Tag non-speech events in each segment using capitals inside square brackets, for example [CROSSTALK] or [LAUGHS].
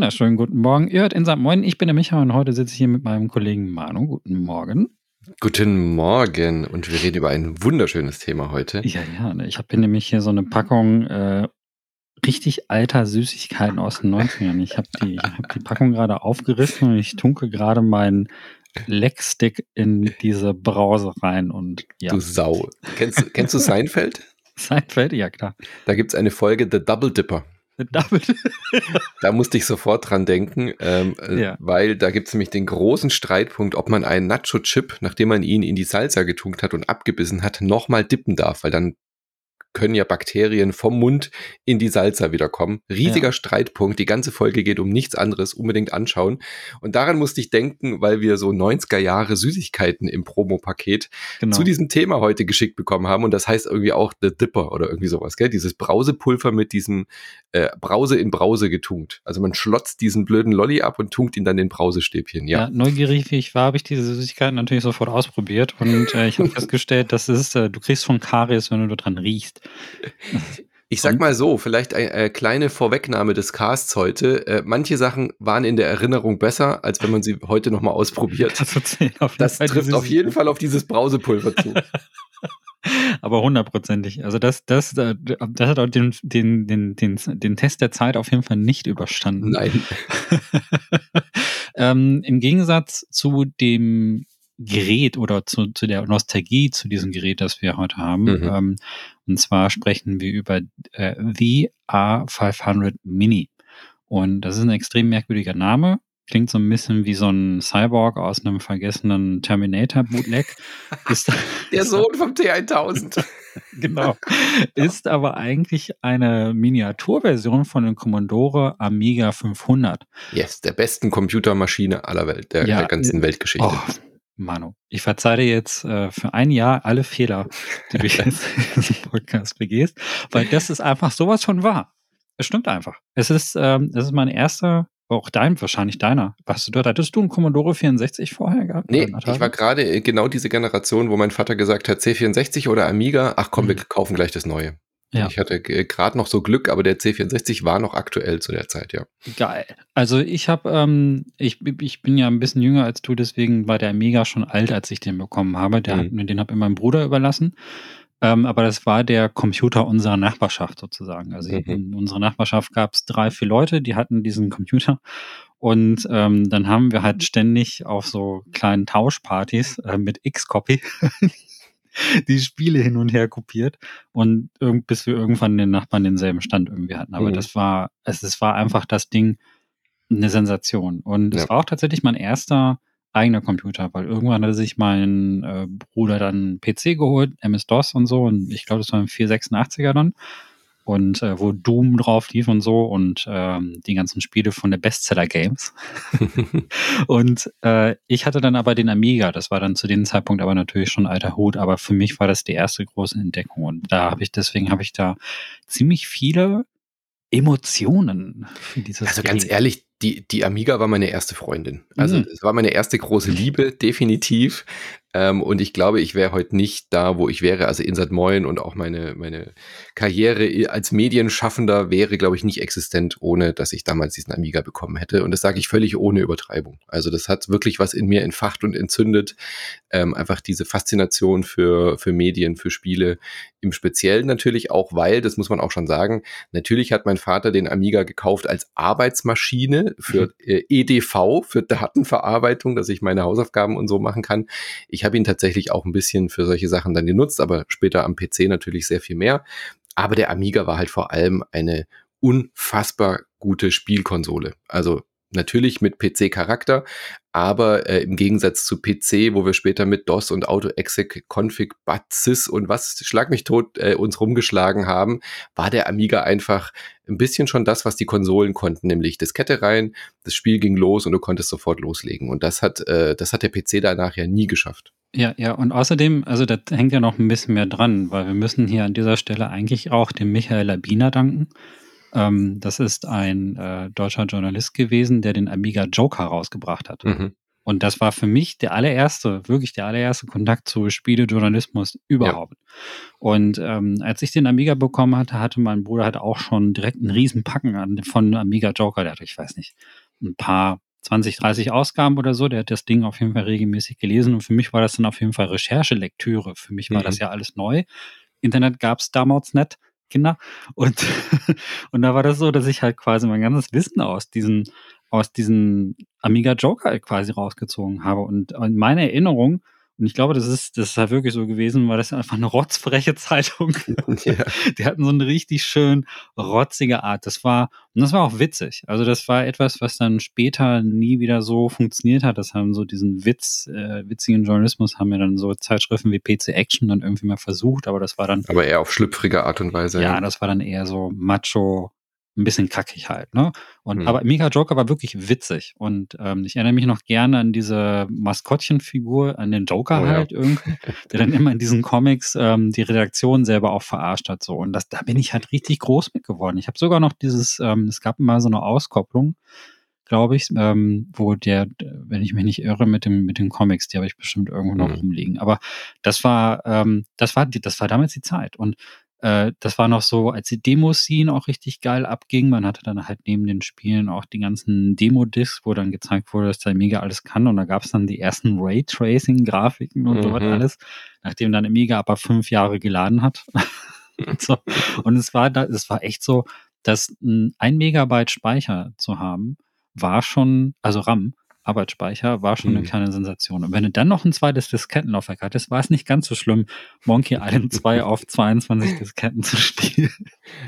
wunderschönen guten Morgen. Ihr hört Insert Moin, ich bin der Micha und heute sitze ich hier mit meinem Kollegen Manu. Guten Morgen. Guten Morgen und wir reden über ein wunderschönes Thema heute. Ja, ja, ne, ich habe nämlich hier so eine Packung äh, richtig alter Süßigkeiten aus den 90ern. Ich habe die, hab die Packung gerade aufgerissen und ich tunke gerade meinen Leckstick in diese Brause rein und ja. Du Sau. Kennst, kennst du Seinfeld? [LAUGHS] Seinfeld, ja klar. Da gibt es eine Folge The Double Dipper. Da musste ich sofort dran denken, ähm, äh, ja. weil da gibt es nämlich den großen Streitpunkt, ob man einen Nacho-Chip, nachdem man ihn in die Salsa getunkt hat und abgebissen hat, nochmal dippen darf, weil dann können ja Bakterien vom Mund in die Salza wiederkommen. Riesiger ja. Streitpunkt. Die ganze Folge geht um nichts anderes. Unbedingt anschauen. Und daran musste ich denken, weil wir so 90er Jahre Süßigkeiten im Promo-Paket genau. zu diesem Thema heute geschickt bekommen haben. Und das heißt irgendwie auch The Dipper oder irgendwie sowas, gell? Dieses Brausepulver mit diesem äh, Brause in Brause getunkt. Also man schlotzt diesen blöden Lolli ab und tunkt ihn dann in Brausestäbchen. Ja, ja neugierig wie ich war, habe ich diese Süßigkeiten natürlich sofort ausprobiert. Und äh, ich habe [LAUGHS] festgestellt, dass es, äh, du kriegst von Karies, wenn du dran riechst. [LAUGHS] Ich sag mal so, vielleicht eine, eine kleine Vorwegnahme des Casts heute. Äh, manche Sachen waren in der Erinnerung besser, als wenn man sie heute nochmal ausprobiert. [LAUGHS] Das, das trifft auf jeden Fall auf dieses Brausepulver zu. [LAUGHS] Aber hundertprozentig. Also das, das, äh, das hat auch den, den, den, den, den Test der Zeit auf jeden Fall nicht überstanden. Nein. ähm, Im Gegensatz zu dem Gerät oder zu, zu der Nostalgie zu diesem Gerät, das wir heute haben. Mhm. Ähm, und zwar sprechen wir über äh, VR500 Mini. Und das ist ein extrem merkwürdiger Name. Klingt so ein bisschen wie so ein Cyborg aus einem vergessenen Terminator-Bootleg. [LAUGHS] der Sohn vom T1000. [LAUGHS] genau. Ist aber eigentlich eine Miniaturversion von dem Commodore Amiga 500. Yes, der besten Computermaschine aller Welt, der, ja, der ganzen Weltgeschichte. Oh, Manu, ich verzeihe dir jetzt äh, für ein Jahr alle Fehler, die du [LAUGHS] jetzt in diesem Podcast begehst, weil das ist einfach sowas von wahr. Es stimmt einfach. Es ist, ähm, es ist mein erster, auch dein, wahrscheinlich deiner. Was du dort, hattest du einen Commodore 64 vorher gehabt? Nee, ich war gerade äh, genau diese Generation, wo mein Vater gesagt hat, C64 oder Amiga, ach komm, mhm. wir kaufen gleich das Neue. Ja. Ich hatte gerade noch so Glück, aber der C64 war noch aktuell zu der Zeit, ja. Geil. Also ich habe, ähm, ich, ich bin ja ein bisschen jünger als du, deswegen war der Mega schon alt, als ich den bekommen habe. Der mhm. den habe ich meinem Bruder überlassen. Ähm, aber das war der Computer unserer Nachbarschaft sozusagen. Also mhm. in unserer Nachbarschaft gab es drei, vier Leute, die hatten diesen Computer. Und ähm, dann haben wir halt ständig auf so kleinen Tauschpartys äh, mit X-Copy [LAUGHS] die Spiele hin und her kopiert und bis wir irgendwann den Nachbarn denselben Stand irgendwie hatten. Aber mhm. das war, es, es war einfach das Ding eine Sensation. Und es ja. war auch tatsächlich mein erster eigener Computer, weil irgendwann hatte sich mein äh, Bruder dann PC geholt, MS-DOS und so, und ich glaube, das war ein 486er dann und äh, wo Doom drauf lief und so und ähm, die ganzen Spiele von der Bestseller Games. [LAUGHS] und äh, ich hatte dann aber den Amiga, das war dann zu dem Zeitpunkt aber natürlich schon alter Hut, aber für mich war das die erste große Entdeckung und da habe ich deswegen habe ich da ziemlich viele Emotionen für dieses Also ganz ehrlich, die, die Amiga war meine erste Freundin. Also mhm. es war meine erste große Liebe, definitiv. Ähm, und ich glaube, ich wäre heute nicht da, wo ich wäre. Also Insat Moin und auch meine, meine Karriere als Medienschaffender wäre, glaube ich, nicht existent, ohne dass ich damals diesen Amiga bekommen hätte. Und das sage ich völlig ohne Übertreibung. Also das hat wirklich was in mir entfacht und entzündet. Ähm, einfach diese Faszination für, für Medien, für Spiele. Im Speziellen natürlich auch, weil, das muss man auch schon sagen, natürlich hat mein Vater den Amiga gekauft als Arbeitsmaschine für mhm. äh, EDV, für Datenverarbeitung, dass ich meine Hausaufgaben und so machen kann. Ich ich habe ihn tatsächlich auch ein bisschen für solche Sachen dann genutzt, aber später am PC natürlich sehr viel mehr. Aber der Amiga war halt vor allem eine unfassbar gute Spielkonsole. Also natürlich mit PC-Charakter, aber äh, im Gegensatz zu PC, wo wir später mit DOS und Auto-Exec, Config, Batsys und was schlag mich tot äh, uns rumgeschlagen haben, war der Amiga einfach ein bisschen schon das, was die Konsolen konnten, nämlich Diskette rein, das Spiel ging los und du konntest sofort loslegen. Und das hat, äh, das hat der PC danach ja nie geschafft. Ja, ja, und außerdem, also da hängt ja noch ein bisschen mehr dran, weil wir müssen hier an dieser Stelle eigentlich auch dem Michael Labiner danken. Ähm, das ist ein äh, deutscher Journalist gewesen, der den Amiga Joker rausgebracht hat. Mhm. Und das war für mich der allererste, wirklich der allererste Kontakt zu Spielejournalismus überhaupt. Ja. Und ähm, als ich den Amiga bekommen hatte, hatte mein Bruder halt auch schon direkt einen riesen Packen an, von Amiga Joker. Der hatte, ich weiß nicht, ein paar 20, 30 Ausgaben oder so. Der hat das Ding auf jeden Fall regelmäßig gelesen. Und für mich war das dann auf jeden Fall Recherchelektüre. Für mich war mhm. das ja alles neu. Internet gab es damals nicht. Kinder. Und, [LAUGHS] und da war das so, dass ich halt quasi mein ganzes Wissen aus diesen, aus diesen Amiga Joker quasi rausgezogen habe. Und in meiner Erinnerung und ich glaube, das ist, das ist halt wirklich so gewesen, weil das einfach eine rotzfreche [LAUGHS] Zeitung. Ja. Die hatten so eine richtig schön rotzige Art. Das war, und das war auch witzig. Also das war etwas, was dann später nie wieder so funktioniert hat. Das haben so diesen Witz, äh, witzigen Journalismus haben ja dann so Zeitschriften wie PC Action dann irgendwie mal versucht, aber das war dann. Aber eher auf schlüpfrige Art und Weise. Ja, ja. das war dann eher so macho, ein bisschen kackig halt, ne? Und mhm. aber Mega Joker war wirklich witzig und ähm, ich erinnere mich noch gerne an diese Maskottchenfigur, an den Joker oh, halt ja. irgendwie, der dann immer in [LAUGHS] diesen Comics ähm, die Redaktion selber auch verarscht hat so und das da bin ich halt richtig groß mit geworden. Ich habe sogar noch dieses, ähm, es gab mal so eine Auskopplung, glaube ich, ähm, wo der, wenn ich mich nicht irre, mit dem mit den Comics, die habe ich bestimmt irgendwo noch mhm. rumliegen. Aber das war, ähm, das war, die, das war damals die Zeit und äh, das war noch so, als die Demo-Scene auch richtig geil abging. Man hatte dann halt neben den Spielen auch die ganzen Demo-Discs, wo dann gezeigt wurde, dass der Amiga alles kann. Und da gab es dann die ersten Raytracing-Grafiken und mhm. so alles, nachdem dann Amiga aber fünf Jahre geladen hat. und, [LAUGHS] so. und es war da, es war echt so, dass ein Megabyte Speicher zu haben, war schon, also RAM, Arbeitsspeicher war schon eine mhm. kleine Sensation. Und wenn du dann noch ein zweites Diskettenlaufwerk hattest, war es nicht ganz so schlimm, Monkey Island [LAUGHS] 2 auf 22 Disketten zu spielen.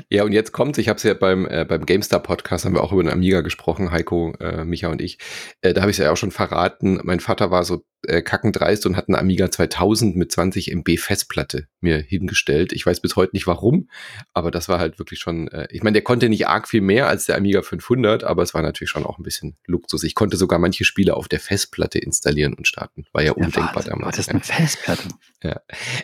Ja, und jetzt kommt, ich habe es ja beim, äh, beim GameStar Podcast, haben wir auch über den Amiga gesprochen, Heiko, äh, Micha und ich. Äh, da habe ich es ja auch schon verraten. Mein Vater war so äh, kackendreist und hat einen Amiga 2000 mit 20 MB Festplatte mir hingestellt. Ich weiß bis heute nicht warum, aber das war halt wirklich schon, äh, ich meine, der konnte nicht arg viel mehr als der Amiga 500, aber es war natürlich schon auch ein bisschen Luxus. Ich konnte sogar manche Spiele auf der Festplatte installieren und starten. War ja, ja undenkbar warte, damals. Das ist eine Festplatte. Ja.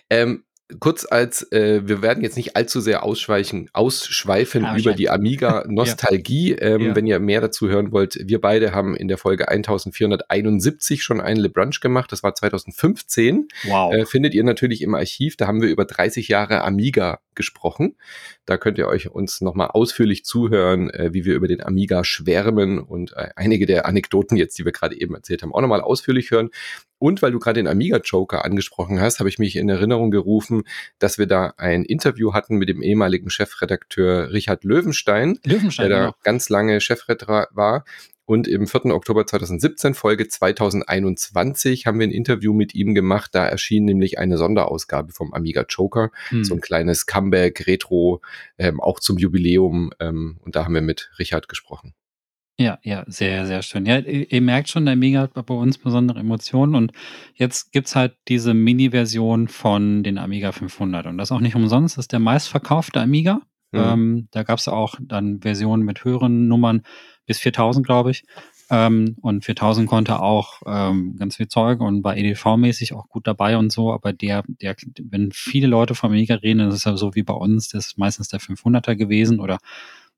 Ähm, kurz als, äh, wir werden jetzt nicht allzu sehr ausschweichen, ausschweifen [LAUGHS] ja, über die Amiga-Nostalgie. ja. ähm, ja. Wenn ihr mehr dazu hören wollt, wir beide haben in der Folge 1471 schon einen LeBrunch gemacht. Das war 2015. Wow. Äh, findet ihr natürlich im Archiv. Da haben wir über 30 Jahre Amiga gesprochen. Da könnt ihr euch uns nochmal ausführlich zuhören, äh, wie wir über den Amiga schwärmen und äh, einige der Anekdoten jetzt, die wir gerade eben erzählt haben, auch nochmal ausführlich hören. Und weil du gerade den Amiga Joker angesprochen hast, habe ich mich in Erinnerung gerufen, dass wir da ein Interview hatten mit dem ehemaligen Chefredakteur Richard Löwenstein, Löwenstein der da ja. ganz lange Chefredakteur war. Und im 4. Oktober 2017, Folge 2021, haben wir ein Interview mit ihm gemacht. Da erschien nämlich eine Sonderausgabe vom Amiga Joker. Hm. So ein kleines Comeback, Retro, ähm, auch zum Jubiläum. Ähm, und da haben wir mit Richard gesprochen. Ja, ja, sehr, sehr schön. Ja, ihr, ihr merkt schon, der Amiga hat bei uns besondere Emotionen und jetzt gibt's halt diese Mini-Version von den Amiga 500 und das auch nicht umsonst, das ist der meistverkaufte Amiga. Mhm. Ähm, da gab's auch dann Versionen mit höheren Nummern bis 4000, glaube ich. Ähm, und 4000 konnte auch ähm, ganz viel Zeug und war EDV-mäßig auch gut dabei und so, aber der, der, wenn viele Leute vom Amiga reden, das ist ja so wie bei uns, das ist meistens der 500er gewesen oder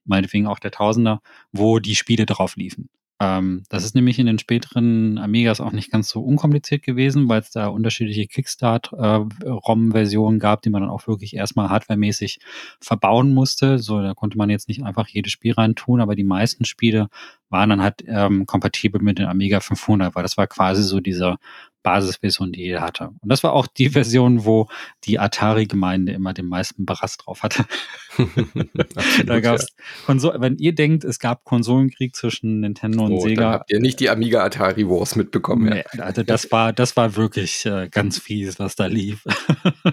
meinetwegen auch der Tausender, wo die Spiele drauf liefen. Ähm, das ist nämlich in den späteren Amigas auch nicht ganz so unkompliziert gewesen, weil es da unterschiedliche Kickstart-ROM-Versionen äh, gab, die man dann auch wirklich erstmal hardwaremäßig verbauen musste. So, da konnte man jetzt nicht einfach jedes Spiel reintun, aber die meisten Spiele waren dann halt ähm, kompatibel mit den Amiga 500, weil das war quasi so dieser Basisversion, die jeder hatte. Und das war auch die Version, wo die Atari-Gemeinde immer den meisten Baras drauf hatte. [LAUGHS] Absolut, da gab's ja. wenn ihr denkt, es gab Konsolenkrieg zwischen Nintendo und oh, Sega. Dann habt ihr nicht die Amiga Atari Wars mitbekommen. Nee, ja. Also das war, das war wirklich äh, ganz fies, was da lief.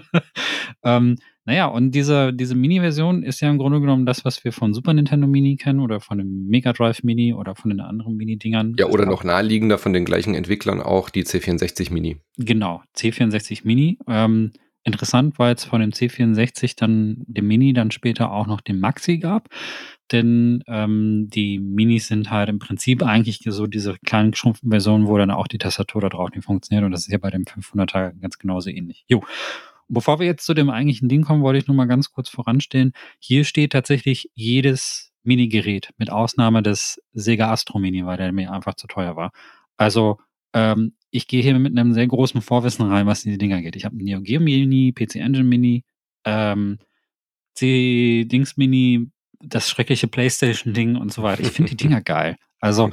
[LAUGHS] ähm, naja, und diese, diese Mini-Version ist ja im Grunde genommen das, was wir von Super Nintendo Mini kennen oder von dem Mega Drive Mini oder von den anderen Mini-Dingern. Ja, oder noch naheliegender von den gleichen Entwicklern auch die C64 Mini. Genau, C64 Mini. Ähm, interessant, weil es von dem C64 dann dem Mini dann später auch noch den Maxi gab. Denn ähm, die Minis sind halt im Prinzip eigentlich so diese kleinen geschrumpften Versionen, wo dann auch die Tastatur da drauf nicht funktioniert. Und das ist ja bei dem 500er ganz genauso ähnlich. Jo. Bevor wir jetzt zu dem eigentlichen Ding kommen, wollte ich nur mal ganz kurz voranstellen. Hier steht tatsächlich jedes Minigerät, mit Ausnahme des Sega Astro Mini, weil der mir einfach zu teuer war. Also Ähm, ich gehe hier mit einem sehr großen Vorwissen rein, was diese Dinger geht. Ich habe ein Neo Geo Mini, PC Engine Mini, ähm, C-Dings Mini, das schreckliche Playstation-Ding und so weiter. Ich finde die Dinger [LAUGHS] geil. Also,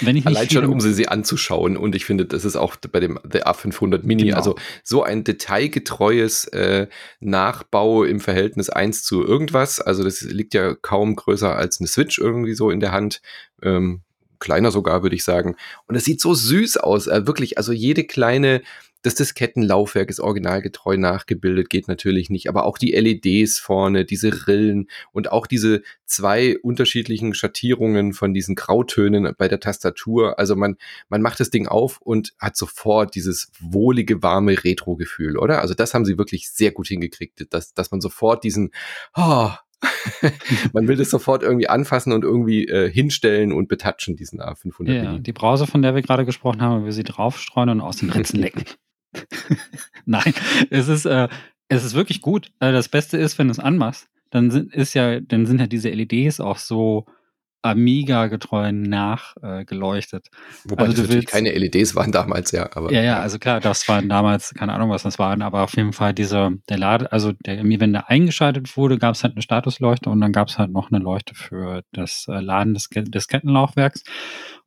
wenn ich Allein schon, um sie, sie anzuschauen. Und ich finde, das ist auch bei dem The A500 Mini, genau. also so ein detailgetreues äh, Nachbau im Verhältnis 1 zu irgendwas. Also, das liegt ja kaum größer als eine Switch irgendwie so in der Hand. Ähm, kleiner sogar, würde ich sagen. Und es sieht so süß aus. Äh, wirklich, also jede kleine das Diskettenlaufwerk ist originalgetreu nachgebildet, geht natürlich nicht, aber auch die LEDs vorne, diese Rillen und auch diese zwei unterschiedlichen Schattierungen von diesen Grautönen bei der Tastatur. Also man, man macht das Ding auf und hat sofort dieses wohlige, warme Retro-Gefühl, oder? Also das haben sie wirklich sehr gut hingekriegt, dass, dass man sofort diesen, oh, [LAUGHS] man will das sofort irgendwie anfassen und irgendwie äh, hinstellen und betatschen, diesen A500. Ja, die Brause, von der wir gerade gesprochen haben, will sie draufstreuen und aus den Ritzen lecken. [LAUGHS] [LAUGHS] Nein, es ist, äh, es ist wirklich gut. Äh, das Beste ist, wenn du es anmachst, dann sind, ist ja, dann sind ja diese LEDs auch so Amiga-getreu nachgeleuchtet. Äh, Wobei also das natürlich willst, keine LEDs waren damals, ja. Aber, ja, ja, also klar, das waren damals, keine Ahnung, was das waren, aber auf jeden Fall dieser, der Lade, also der, wenn der eingeschaltet wurde, gab es halt eine Statusleuchte und dann gab es halt noch eine Leuchte für das äh, Laden des, des Kettenlaufwerks.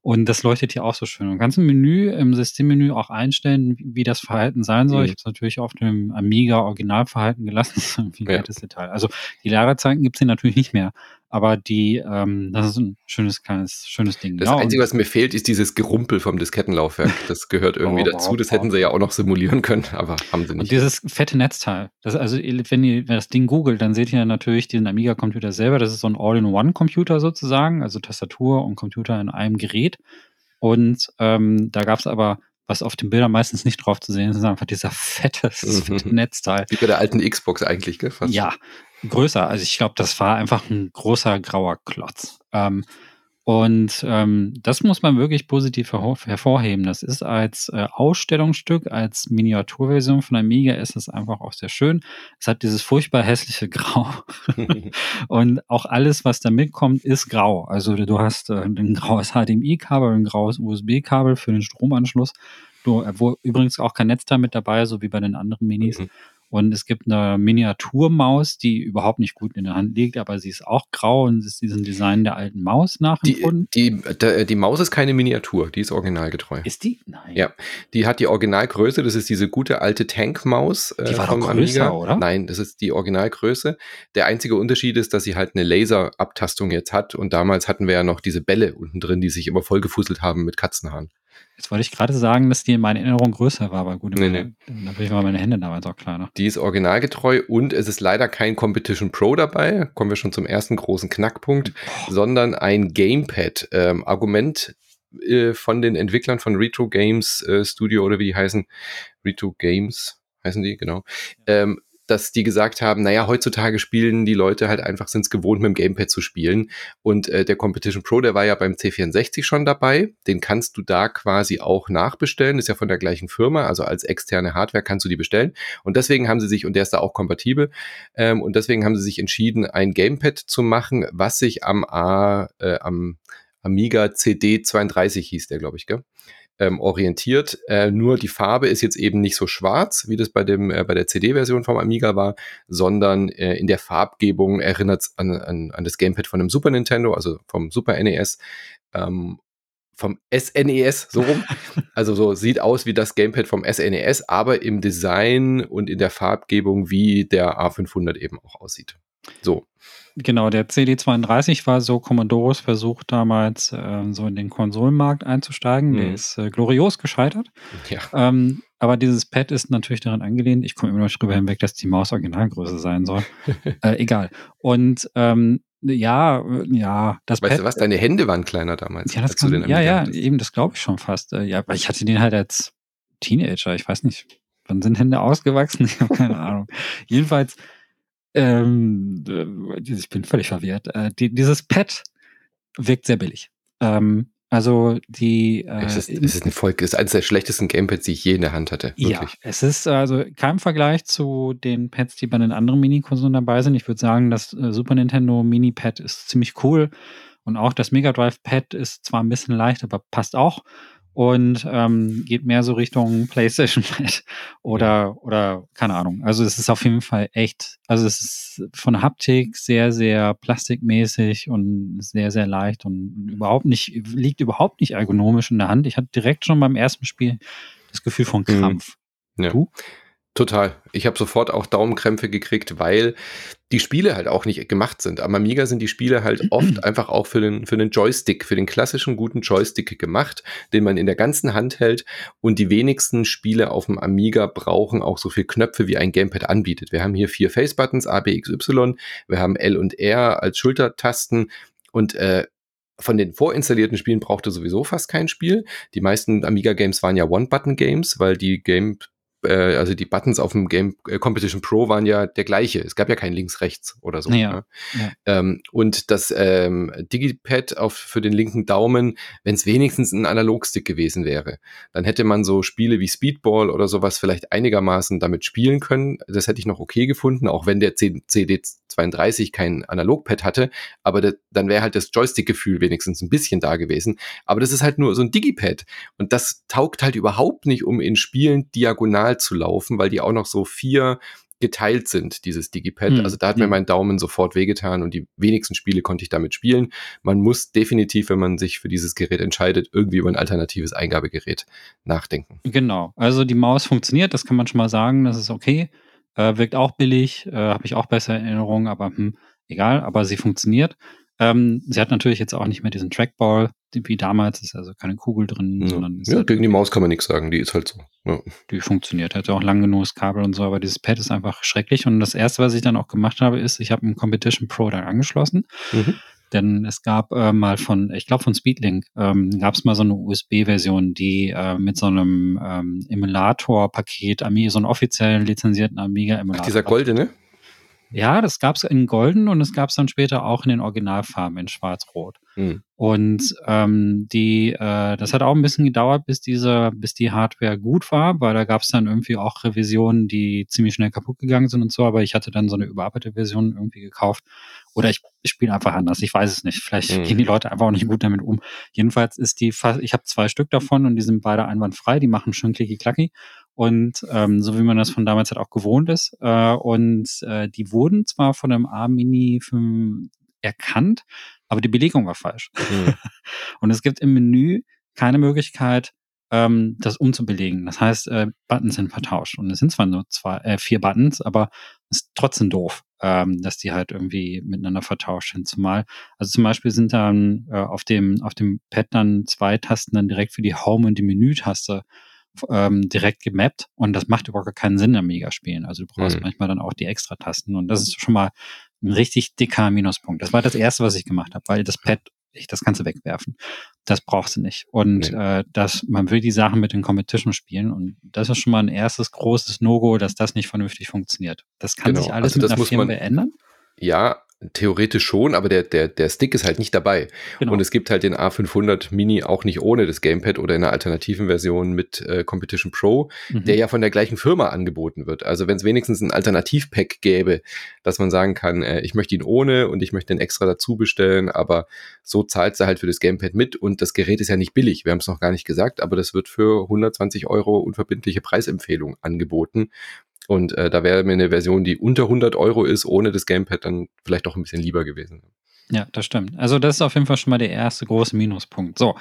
Und das leuchtet hier auch so schön. Du kannst im Menü, im Systemmenü auch einstellen, wie das Verhalten sein soll. Mhm. Ich habe es natürlich auf dem Amiga Originalverhalten gelassen. [LAUGHS] Das ist ein ja. Detail. Also die Lagerzeiten gibt es hier natürlich nicht mehr. Aber die, ähm, das ist ein schönes, kleines, schönes Ding. Das ja, Einzige, was mir fehlt, ist dieses Gerumpel vom Diskettenlaufwerk. [LAUGHS] Das gehört irgendwie oh, dazu. Das hätten sie ja auch noch simulieren können, aber haben sie nicht. Und dieses fette Netzteil. Das, also, wenn ihr das Ding googelt, dann seht ihr natürlich diesen Amiga-Computer selber. Das ist so ein All-in-One-Computer sozusagen, also Tastatur und Computer in einem Gerät. Und ähm, da gab es aber was auf den Bildern meistens nicht drauf zu sehen ist, ist einfach dieser fette, [LAUGHS] fette. Netzteil. Wie bei der alten Xbox eigentlich, gell? Fast. Ja, größer. Also ich glaube, das war einfach ein großer grauer Klotz. Ähm, und ähm, das muss man wirklich positiv hervorheben. Das ist als äh, Ausstellungsstück, als Miniaturversion von Amiga ist es einfach auch sehr schön. Es hat dieses furchtbar hässliche [LAUGHS] Grau. [LAUGHS] und auch alles, was da mitkommt, ist grau. Also du hast äh, ein graues HDMI-Kabel, ein graues USB-Kabel für den Stromanschluss. Du, wo übrigens auch kein Netzteil mit dabei, so wie bei den anderen Minis. Mhm. Und es gibt eine Miniaturmaus, die überhaupt nicht gut in der Hand liegt, aber sie ist auch grau und ist diesem Design der alten Maus nachempfunden. Die, die, die, Maus ist keine Miniatur, die ist originalgetreu. Ist die? Nein. Ja, die hat die Originalgröße, das ist diese gute alte Tankmaus. Äh, die war vom doch größer, Amiga. oder? Nein, das ist die Originalgröße. Der einzige Unterschied ist, dass sie halt eine Laserabtastung jetzt hat und damals hatten wir ja noch diese Bälle unten drin, die sich immer vollgefusselt haben mit Katzenhaaren. Jetzt wollte ich gerade sagen, dass die in meiner Erinnerung größer war, aber gut, nee, nee. natürlich waren meine Hände damals auch kleiner. Die ist originalgetreu und es ist leider kein Competition Pro dabei. Kommen wir schon zum ersten großen Knackpunkt, Boah. sondern ein Gamepad. Ähm, Argument äh, von den Entwicklern von Retro Games äh, Studio oder wie die heißen, Retro Games heißen die, genau. Ähm, dass die gesagt haben, naja, heutzutage spielen die Leute halt einfach, sind es gewohnt, mit dem Gamepad zu spielen. Und äh, der Competition Pro, der war ja beim C64 schon dabei. Den kannst du da quasi auch nachbestellen. ist ja von der gleichen Firma, also als externe Hardware kannst du die bestellen. Und deswegen haben sie sich, und der ist da auch kompatibel, ähm, und deswegen haben sie sich entschieden, ein Gamepad zu machen, was sich am A, äh, am Amiga CD32 hieß der, glaube ich, gell? Ähm, orientiert. Äh, nur die Farbe ist jetzt eben nicht so schwarz, wie das bei dem äh, bei der CD-Version vom Amiga war, sondern äh, in der Farbgebung erinnert es an, an, an das Gamepad von einem Super Nintendo, also vom Super NES. Ähm, vom SNES, so rum. [LAUGHS] Also so sieht aus wie das Gamepad vom SNES, aber im Design und in der Farbgebung wie der A500 eben auch aussieht. So. Genau, der CD32 war so Commodores Versuch damals, äh, so in den Konsolenmarkt einzusteigen. Mhm. Der ist äh, glorios gescheitert. Ja. Ähm, aber dieses Pad ist natürlich daran angelehnt. Ich komme immer noch drüber hinweg, dass die Maus Originalgröße sein soll. [LAUGHS] äh, egal. Und ähm, ja, ja, das Weißt Pad, du was, deine Hände waren kleiner damals. Ja, das kann, ja, ja, eben, das glaube ich schon fast. Äh, ja, weil ich hatte den halt als Teenager, ich weiß nicht, wann sind Hände ausgewachsen? Ich [LAUGHS] habe keine Ahnung. Jedenfalls ähm, äh, ich bin völlig verwirrt. Äh, die, dieses Pad wirkt sehr billig. Ähm, also die. Äh, es, ist, es ist ein Volk, es ist eines der schlechtesten Gamepads, die ich je in der Hand hatte. Wirklich. Ja, es ist also kein Vergleich zu den Pads, die bei den anderen Mini-Konsolen dabei sind. Ich würde sagen, das äh, Super Nintendo Mini-Pad ist ziemlich cool. Und auch das Mega Drive Pad ist zwar ein bisschen leicht, aber passt auch. Und ähm, geht mehr so Richtung PlayStation [LAUGHS] oder oder keine Ahnung. Also es ist auf jeden Fall echt, also es ist von Haptik sehr sehr plastikmäßig und sehr sehr leicht und überhaupt nicht liegt überhaupt nicht ergonomisch in der Hand. Ich hatte direkt schon beim ersten Spiel das Gefühl von mhm. Krampf. Ja. Du? Total. Ich habe sofort auch Daumenkrämpfe gekriegt, weil die Spiele halt auch nicht gemacht sind. Am Amiga sind die Spiele halt [CLEARS THROAT] oft einfach auch für den, für den Joystick, für den klassischen guten Joystick gemacht, den man in der ganzen Hand hält. Und die wenigsten Spiele auf dem Amiga brauchen auch so viel Knöpfe, wie ein Gamepad anbietet. Wir haben hier vier Face-Buttons, A, B, X, Y. Wir haben L und R als Schultertasten. Und äh, von den vorinstallierten Spielen brauchte sowieso fast kein Spiel. Die meisten Amiga-Games waren ja One-Button-Games, weil die Game äh, also die Buttons auf dem Game äh, Competition Pro waren ja der gleiche. Es gab ja kein links-rechts oder so. Ja, ne? ja. Ähm, und das ähm, Digipad auf, für den linken Daumen, wenn es wenigstens ein Analogstick gewesen wäre, dann hätte man so Spiele wie Speedball oder sowas vielleicht einigermaßen damit spielen können. Das hätte ich noch okay gefunden, auch wenn der CD32 kein Analogpad hatte. Aber das, dann wäre halt das Joystick-Gefühl wenigstens ein bisschen da gewesen. Aber das ist halt nur so ein Digipad. Und das taugt halt überhaupt nicht, um in Spielen diagonal diagonal zu laufen, weil die auch noch so vier geteilt sind, dieses Digipad. Hm. Also da hat mir hm. mein Daumen sofort wehgetan und die wenigsten Spiele konnte ich damit spielen. Man muss definitiv, wenn man sich für dieses Gerät entscheidet, irgendwie über ein alternatives Eingabegerät nachdenken. Genau. Also die Maus funktioniert, das kann man schon mal sagen, das ist okay. Äh, wirkt auch billig, äh, habe ich auch bessere Erinnerungen, aber hm, egal, aber sie funktioniert. Ähm, sie hat natürlich jetzt auch nicht mehr diesen Trackball, wie damals, ist also keine Kugel drin, ja. sondern Ja, halt gegen die Maus kann man nichts sagen, die ist halt so. Ja. Die funktioniert, hat auch lang genug Kabel und so, aber dieses Pad ist einfach schrecklich. Und das erste, was ich dann auch gemacht habe, ist, ich habe einen Competition Pro dann angeschlossen. Mhm. Denn es gab äh, mal von, ich glaube von Speedlink, ähm, gab es mal so eine USB-Version, die äh, mit so einem ähm, Emulator-Paket, so einen offiziellen lizenzierten Amiga-Emulator. Dieser goldene? Ja, das gab es in Golden und es gab es dann später auch in den Originalfarben in Schwarz-Rot. Hm. Und ähm, die, äh, das hat auch ein bisschen gedauert, bis diese, bis die Hardware gut war, weil da gab es dann irgendwie auch Revisionen, die ziemlich schnell kaputt gegangen sind und so. Aber ich hatte dann so eine überarbeitete Version irgendwie gekauft. Oder ich, ich spiele einfach anders. Ich weiß es nicht. Vielleicht hm. gehen die Leute einfach auch nicht gut damit um. Jedenfalls ist die, ich habe zwei Stück davon und die sind beide einwandfrei. Die machen schön klicki klacki und ähm, so wie man das von damals halt auch gewohnt ist. Äh, und äh, die wurden zwar von einem A-Mini erkannt, aber die Belegung war falsch. Mhm. [LAUGHS] und es gibt im Menü keine Möglichkeit, ähm, das umzubelegen. Das heißt, äh, Buttons sind vertauscht. Und es sind zwar nur zwei, äh, vier Buttons, aber es ist trotzdem doof, ähm, dass die halt irgendwie miteinander vertauscht sind. Zumal, also zum Beispiel sind dann äh, auf dem, auf dem Pad dann zwei Tasten dann direkt für die Home- und die Menü-Taste ähm, direkt gemappt und das macht überhaupt keinen Sinn am Megaspielen. Also du brauchst mhm. manchmal dann auch die Extra-Tasten und das ist schon mal ein richtig dicker Minuspunkt. Das war das erste, was ich gemacht habe, weil das Pad, ich das Ganze wegwerfen. Das brauchst du nicht. Und nee. äh, das, man will die Sachen mit den Competition spielen und das ist schon mal ein erstes großes No-Go, dass das nicht vernünftig funktioniert. Das kann genau. sich alles also mit einer Firma ändern. Ja, Theoretisch schon, aber der, der, der Stick ist halt nicht dabei. Genau. Und es gibt halt den A500 Mini auch nicht ohne das Gamepad oder in einer alternativen Version mit äh, Competition Pro, mhm. der ja von der gleichen Firma angeboten wird. Also wenn es wenigstens ein Alternativpack gäbe, dass man sagen kann, äh, ich möchte ihn ohne und ich möchte den extra dazu bestellen, aber so zahlt er halt für das Gamepad mit und das Gerät ist ja nicht billig. Wir haben es noch gar nicht gesagt, aber das wird für 120 Euro unverbindliche Preisempfehlung angeboten. Und äh, da wäre mir eine Version, die unter 100 Euro ist, ohne das Gamepad, dann vielleicht doch ein bisschen lieber gewesen. Ja, das stimmt. Also das ist auf jeden Fall schon mal der erste große Minuspunkt. So,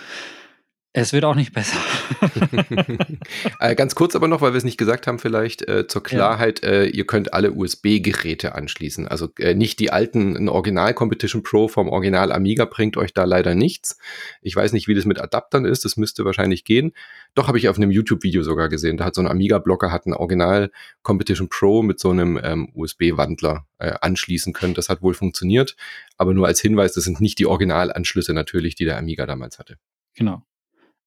es wird auch nicht besser. [LAUGHS] äh, ganz kurz aber noch, weil wir es nicht gesagt haben, vielleicht äh, zur Klarheit, ja. äh, ihr könnt alle USB-Geräte anschließen. Also äh, nicht die alten, ein Original Competition Pro vom Original Amiga bringt euch da leider nichts. Ich weiß nicht, wie das mit Adaptern ist, das müsste wahrscheinlich gehen. Doch habe ich auf einem YouTube-Video sogar gesehen. Da hat so ein Amiga-Blocker hat ein Original Competition Pro mit so einem ähm, USB-Wandler äh, anschließen können. Das hat wohl funktioniert, aber nur als Hinweis, das sind nicht die Originalanschlüsse natürlich, die der Amiga damals hatte. Genau.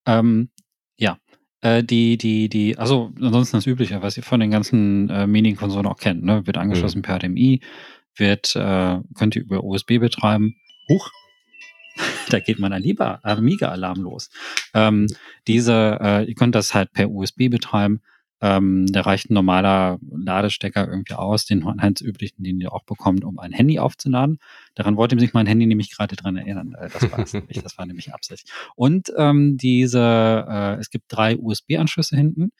Ähm, ja. Äh, die, die, die, also ansonsten das Übliche, was ihr von den ganzen äh, Mini-Konsolen auch kennt, ne? Wird angeschlossen mhm. per HDMI, wird, äh, könnt ihr über USB betreiben. Huch, [LAUGHS] da geht mein lieber Amiga-Alarm los. Ähm, diese, äh, ihr könnt das halt per USB betreiben. Ähm, da reicht ein normaler Ladestecker irgendwie aus, den üblichen, den ihr auch bekommt, um ein Handy aufzuladen. Daran wollte sich mein Handy nämlich gerade dran erinnern. Das war es [LAUGHS] nämlich, das war nämlich Absicht. Und ähm, diese, äh, es gibt drei USB-Anschlüsse hinten,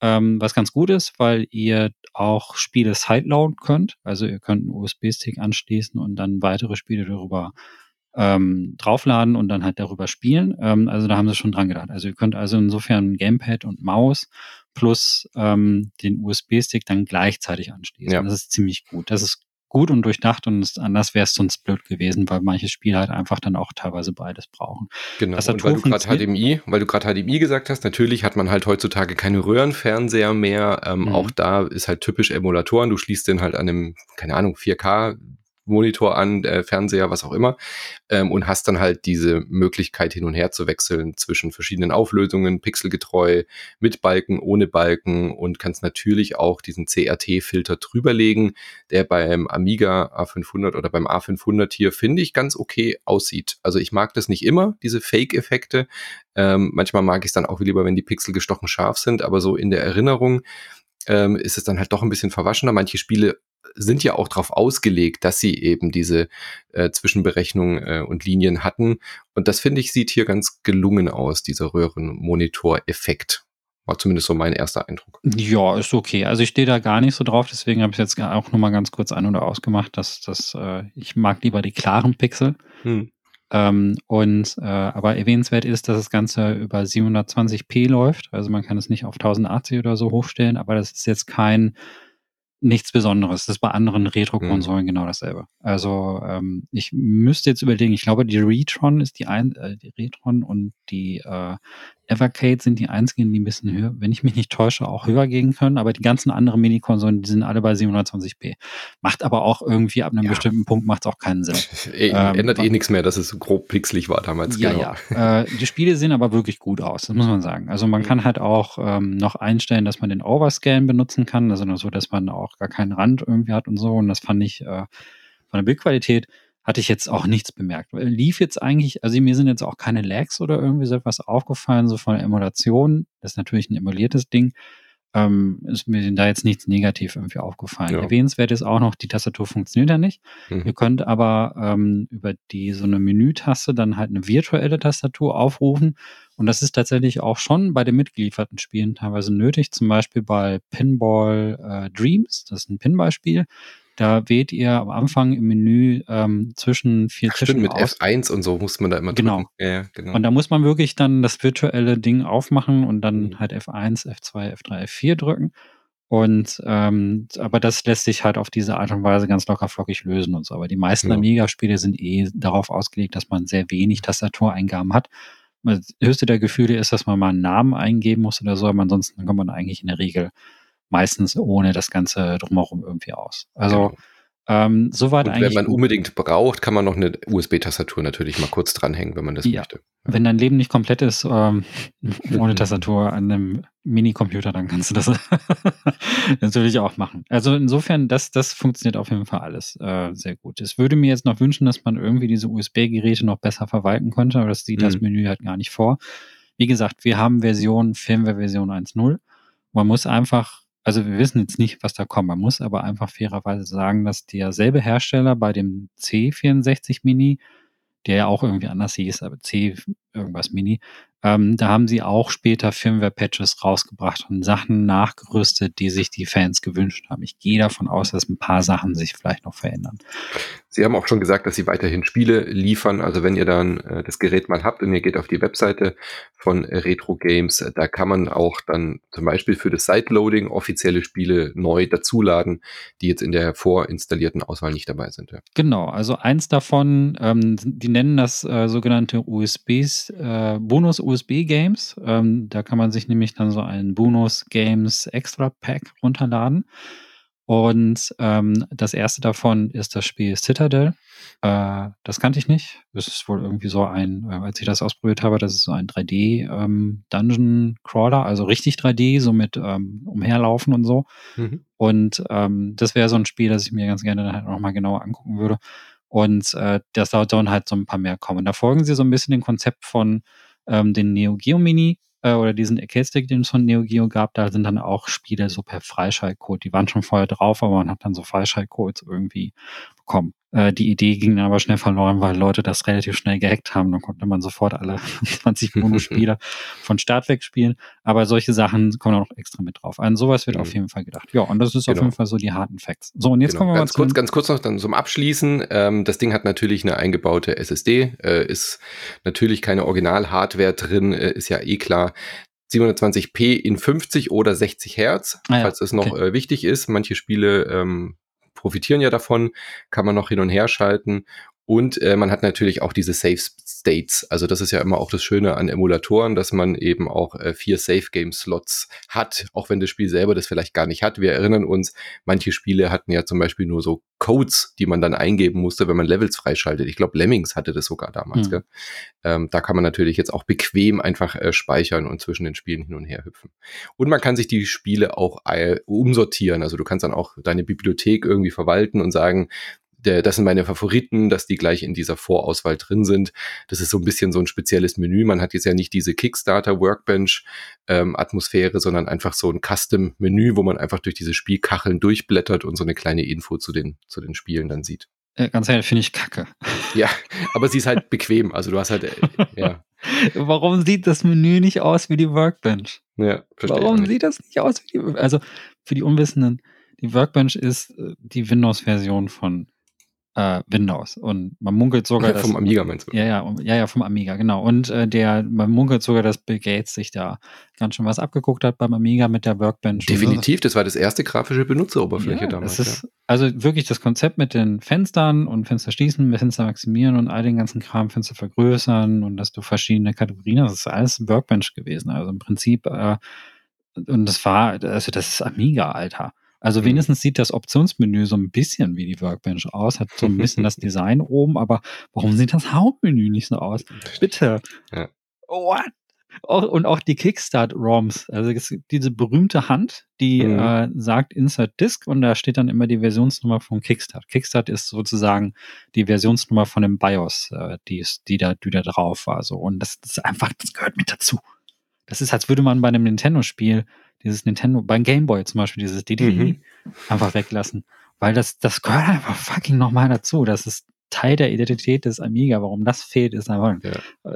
ähm, was ganz gut ist, weil ihr auch Spiele sideloaden könnt. Also ihr könnt einen USB-Stick anschließen und dann weitere Spiele darüber ähm, draufladen und dann halt darüber spielen. Ähm, also da haben sie schon dran gedacht. Also ihr könnt also insofern Gamepad und Maus plus ähm, den USB-Stick dann gleichzeitig anschließen. Ja. Das ist ziemlich gut. Das ist gut und durchdacht und anders wäre es sonst blöd gewesen, weil manche Spiele halt einfach dann auch teilweise beides brauchen. Genau, und weil du gerade HDMI, weil du gerade HDMI gesagt hast, natürlich hat man halt heutzutage keine Röhrenfernseher mehr. Ähm, mhm. Auch da ist halt typisch Emulatoren. Du schließt den halt an einem, keine Ahnung, 4K Monitor an, äh, Fernseher, was auch immer, ähm, und hast dann halt diese Möglichkeit hin und her zu wechseln zwischen verschiedenen Auflösungen, pixelgetreu, mit Balken, ohne Balken und kannst natürlich auch diesen CRT-Filter drüberlegen, der beim Amiga A500 oder beim A500 hier, finde ich, ganz okay aussieht. Also ich mag das nicht immer, diese Fake-Effekte. Ähm, manchmal mag ich es dann auch lieber, wenn die Pixel gestochen scharf sind, aber so in der Erinnerung ähm, ist es dann halt doch ein bisschen verwaschener. Manche Spiele sind ja auch darauf ausgelegt, dass sie eben diese äh, Zwischenberechnung äh, und Linien hatten. Und das finde ich sieht hier ganz gelungen aus, dieser Röhrenmonitor-Effekt. War zumindest so mein erster Eindruck. Ja, ist okay. Also ich stehe da gar nicht so drauf, deswegen habe ich jetzt auch nochmal ganz kurz ein- oder ausgemacht, dass, dass äh, ich mag lieber die klaren Pixel. Hm. Ähm, und äh, aber erwähnenswert ist, dass das Ganze über 720p läuft. Also man kann es nicht auf 1080 oder so hochstellen, aber das ist jetzt kein nichts Besonderes. Das ist bei anderen Retro-Konsolen mhm. genau dasselbe. Also ähm, ich müsste jetzt überlegen, ich glaube, die Retron ist die, ein, äh, die Retron und die äh, Evercade sind die einzigen, die ein bisschen höher, wenn ich mich nicht täusche, auch höher gehen können. Aber die ganzen anderen Mini-Konsolen, die sind alle bei 720p. Macht aber auch irgendwie ab einem ja. bestimmten Punkt macht es auch keinen Sinn. E [LAUGHS] ähm, ändert eh nichts mehr, dass es so grob pixelig war damals. Ja, genau. ja. Äh, die Spiele sehen aber wirklich gut aus, das muss man sagen. Also man mhm. kann halt auch ähm, noch einstellen, dass man den Overscan benutzen kann. Also nur so, dass man auch gar keinen Rand irgendwie hat und so. Und das fand ich äh, von der Bildqualität hatte ich jetzt auch nichts bemerkt. Lief jetzt eigentlich, also mir sind jetzt auch keine Lags oder irgendwie so etwas aufgefallen, so von der Emulation. Das ist natürlich ein emuliertes Ding. Ähm, ist mir da jetzt nichts negativ irgendwie aufgefallen. Ja. Erwähnenswert ist auch noch, die Tastatur funktioniert ja nicht. Mhm. Ihr könnt aber ähm, über die so eine Menütaste dann halt eine virtuelle Tastatur aufrufen. Und das ist tatsächlich auch schon bei den mitgelieferten Spielen teilweise nötig. Zum Beispiel bei Pinball äh, Dreams, das ist ein Pinball-Spiel. Da wählt ihr am Anfang im Menü ähm, zwischen vier Ach, Tischen stimmt, mit aus. F1 und so muss man da immer genau. drücken. Ja, genau. Und da muss man wirklich dann das virtuelle Ding aufmachen und dann mhm. halt F1, F2, F3, F4 drücken. Und ähm, aber das lässt sich halt auf diese Art und Weise ganz locker flockig lösen und so. Aber die meisten ja. Amiga-Spiele sind eh darauf ausgelegt, dass man sehr wenig Tastatureingaben hat. Das höchste der Gefühle ist, dass man mal einen Namen eingeben muss oder so, aber ansonsten kommt man eigentlich in der Regel meistens ohne das Ganze drumherum irgendwie aus. Also genau. ähm, soweit Und eigentlich. Wenn man unbedingt braucht, kann man noch eine USB-Tastatur natürlich mal kurz dranhängen, wenn man das ja. möchte. Ja. Wenn dein Leben nicht komplett ist, ähm, [LAUGHS] ohne Tastatur an einem Minicomputer, dann kannst du das [LAUGHS] natürlich auch machen. Also insofern, das, das funktioniert auf jeden Fall alles äh, sehr gut. Es würde mir jetzt noch wünschen, dass man irgendwie diese USB-Geräte noch besser verwalten könnte, aber das sieht mhm. das Menü halt gar nicht vor. Wie gesagt, wir haben Version, Firmware-Version 1.0. Man muss einfach also wir wissen jetzt nicht, was da kommt. Man muss aber einfach fairerweise sagen, dass derselbe Hersteller bei dem C64 Mini, der ja auch irgendwie anders hieß, aber C irgendwas Mini, ähm, da haben sie auch später Firmware-Patches rausgebracht und Sachen nachgerüstet, die sich die Fans gewünscht haben. Ich gehe davon aus, dass ein paar Sachen sich vielleicht noch verändern. Sie haben auch schon gesagt, dass Sie weiterhin Spiele liefern. Also wenn ihr dann äh, das Gerät mal habt und ihr geht auf die Webseite von Retro Games, äh, da kann man auch dann zum Beispiel für das Sideloading offizielle Spiele neu dazuladen, die jetzt in der vorinstallierten Auswahl nicht dabei sind. Ja. Genau, also eins davon, ähm, die nennen das äh, sogenannte USBs, äh, Bonus USB Games. Ähm, da kann man sich nämlich dann so einen Bonus Games Extra Pack runterladen. Und ähm, das erste davon ist das Spiel Citadel. Äh, das kannte ich nicht. Das ist wohl irgendwie so ein, äh, als ich das ausprobiert habe, das ist so ein 3D ähm, Dungeon Crawler, also richtig 3D, so mit ähm, Umherlaufen und so. Mhm. Und ähm, das wäre so ein Spiel, das ich mir ganz gerne dann halt nochmal genauer angucken würde. Und äh, das dauert dann halt so ein paar mehr kommen. Da folgen sie so ein bisschen dem Konzept von ähm, den Neo Geo Mini äh, oder diesen Arcade-Stick, den es von Neo Geo gab, da sind dann auch Spiele so per Freischaltcode. Die waren schon vorher drauf, aber man hat dann so Freischaltcodes irgendwie bekommen. Äh, die Idee ging dann aber schnell verloren, weil Leute das relativ schnell gehackt haben. Dann konnte man sofort alle [LAUGHS] 20 Monospieler [LAUGHS] von Start weg spielen. Aber solche Sachen kommen auch noch extra mit drauf. An sowas wird mhm. auf jeden Fall gedacht. Ja, und das ist genau. auf jeden Fall so die harten Facts. So, und jetzt genau. kommen wir ganz mal kurz, ganz kurz noch dann zum Abschließen. Ähm, das Ding hat natürlich eine eingebaute SSD, äh, ist natürlich keine Original-Hardware drin, äh, ist ja eh klar. 720p in 50 oder 60 Hertz, ah ja, falls es noch okay. äh, wichtig ist. Manche Spiele ähm, profitieren ja davon, kann man noch hin und her schalten. Und äh, man hat natürlich auch diese Safe States. Also das ist ja immer auch das Schöne an Emulatoren, dass man eben auch äh, vier Safe Game Slots hat, auch wenn das Spiel selber das vielleicht gar nicht hat. Wir erinnern uns, manche Spiele hatten ja zum Beispiel nur so Codes, die man dann eingeben musste, wenn man Levels freischaltet. Ich glaube, Lemmings hatte das sogar damals. Mhm. Ähm, da kann man natürlich jetzt auch bequem einfach äh, speichern und zwischen den Spielen hin und her hüpfen. Und man kann sich die Spiele auch äh, umsortieren. Also du kannst dann auch deine Bibliothek irgendwie verwalten und sagen, der, das sind meine Favoriten, dass die gleich in dieser Vorauswahl drin sind. Das ist so ein bisschen so ein spezielles Menü. Man hat jetzt ja nicht diese Kickstarter Workbench ähm, sondern einfach so ein Custom Menü, wo man einfach durch diese Spielkacheln durchblättert und so eine kleine Info zu den, zu den Spielen dann sieht. Äh, ganz ehrlich, finde ich kacke. [LAUGHS] Ja, aber sie ist halt bequem. Also du hast halt, äh, ja. [LAUGHS] Warum sieht das Menü nicht aus wie die Workbench? Ja, verstehe Warum sieht das nicht aus wie die, also für die Unwissenden, die Workbench ist äh, die Windows-Version von äh, Windows. Und man munkelt sogar, ja, dass, vom Amiga meinst du? Ja, ja, ja, ja, vom Amiga, genau. Und äh, der, man munkelt sogar, dass Bill Gates sich da ganz schön was abgeguckt hat beim Amiga mit der Workbench. Definitiv, das war das erste grafische Benutzeroberfläche ja, damals. Ist, ja. Also wirklich das Konzept mit den Fenstern und Fenster schließen, Fenster maximieren und all den ganzen Kram, Fenster vergrößern und dass du verschiedene Kategorien hast, das ist alles Workbench gewesen. Also im Prinzip, äh, und das war, also das ist Amiga, Alter. Also wenigstens sieht das Optionsmenü so ein bisschen wie die Workbench aus, hat so ein bisschen das [LAUGHS] Design oben, aber warum sieht das Hauptmenü nicht so aus? Bitte. Ja. What? und auch die Kickstart-ROMs. Also diese berühmte Hand, die mhm. äh, sagt Insert Disk und da steht dann immer die Versionsnummer von Kickstart. Kickstart ist sozusagen die Versionsnummer von dem BIOS, äh, die, ist, die, da, die da drauf war. So. Und das, das ist einfach, das gehört mit dazu. Das ist, als würde man bei einem Nintendo-Spiel dieses Nintendo, beim Gameboy zum Beispiel, dieses DDI mhm. einfach weglassen. Weil das, das gehört einfach fucking nochmal dazu. Das ist Teil der Identität des Amiga. Warum das fehlt, ist einfach. Ja.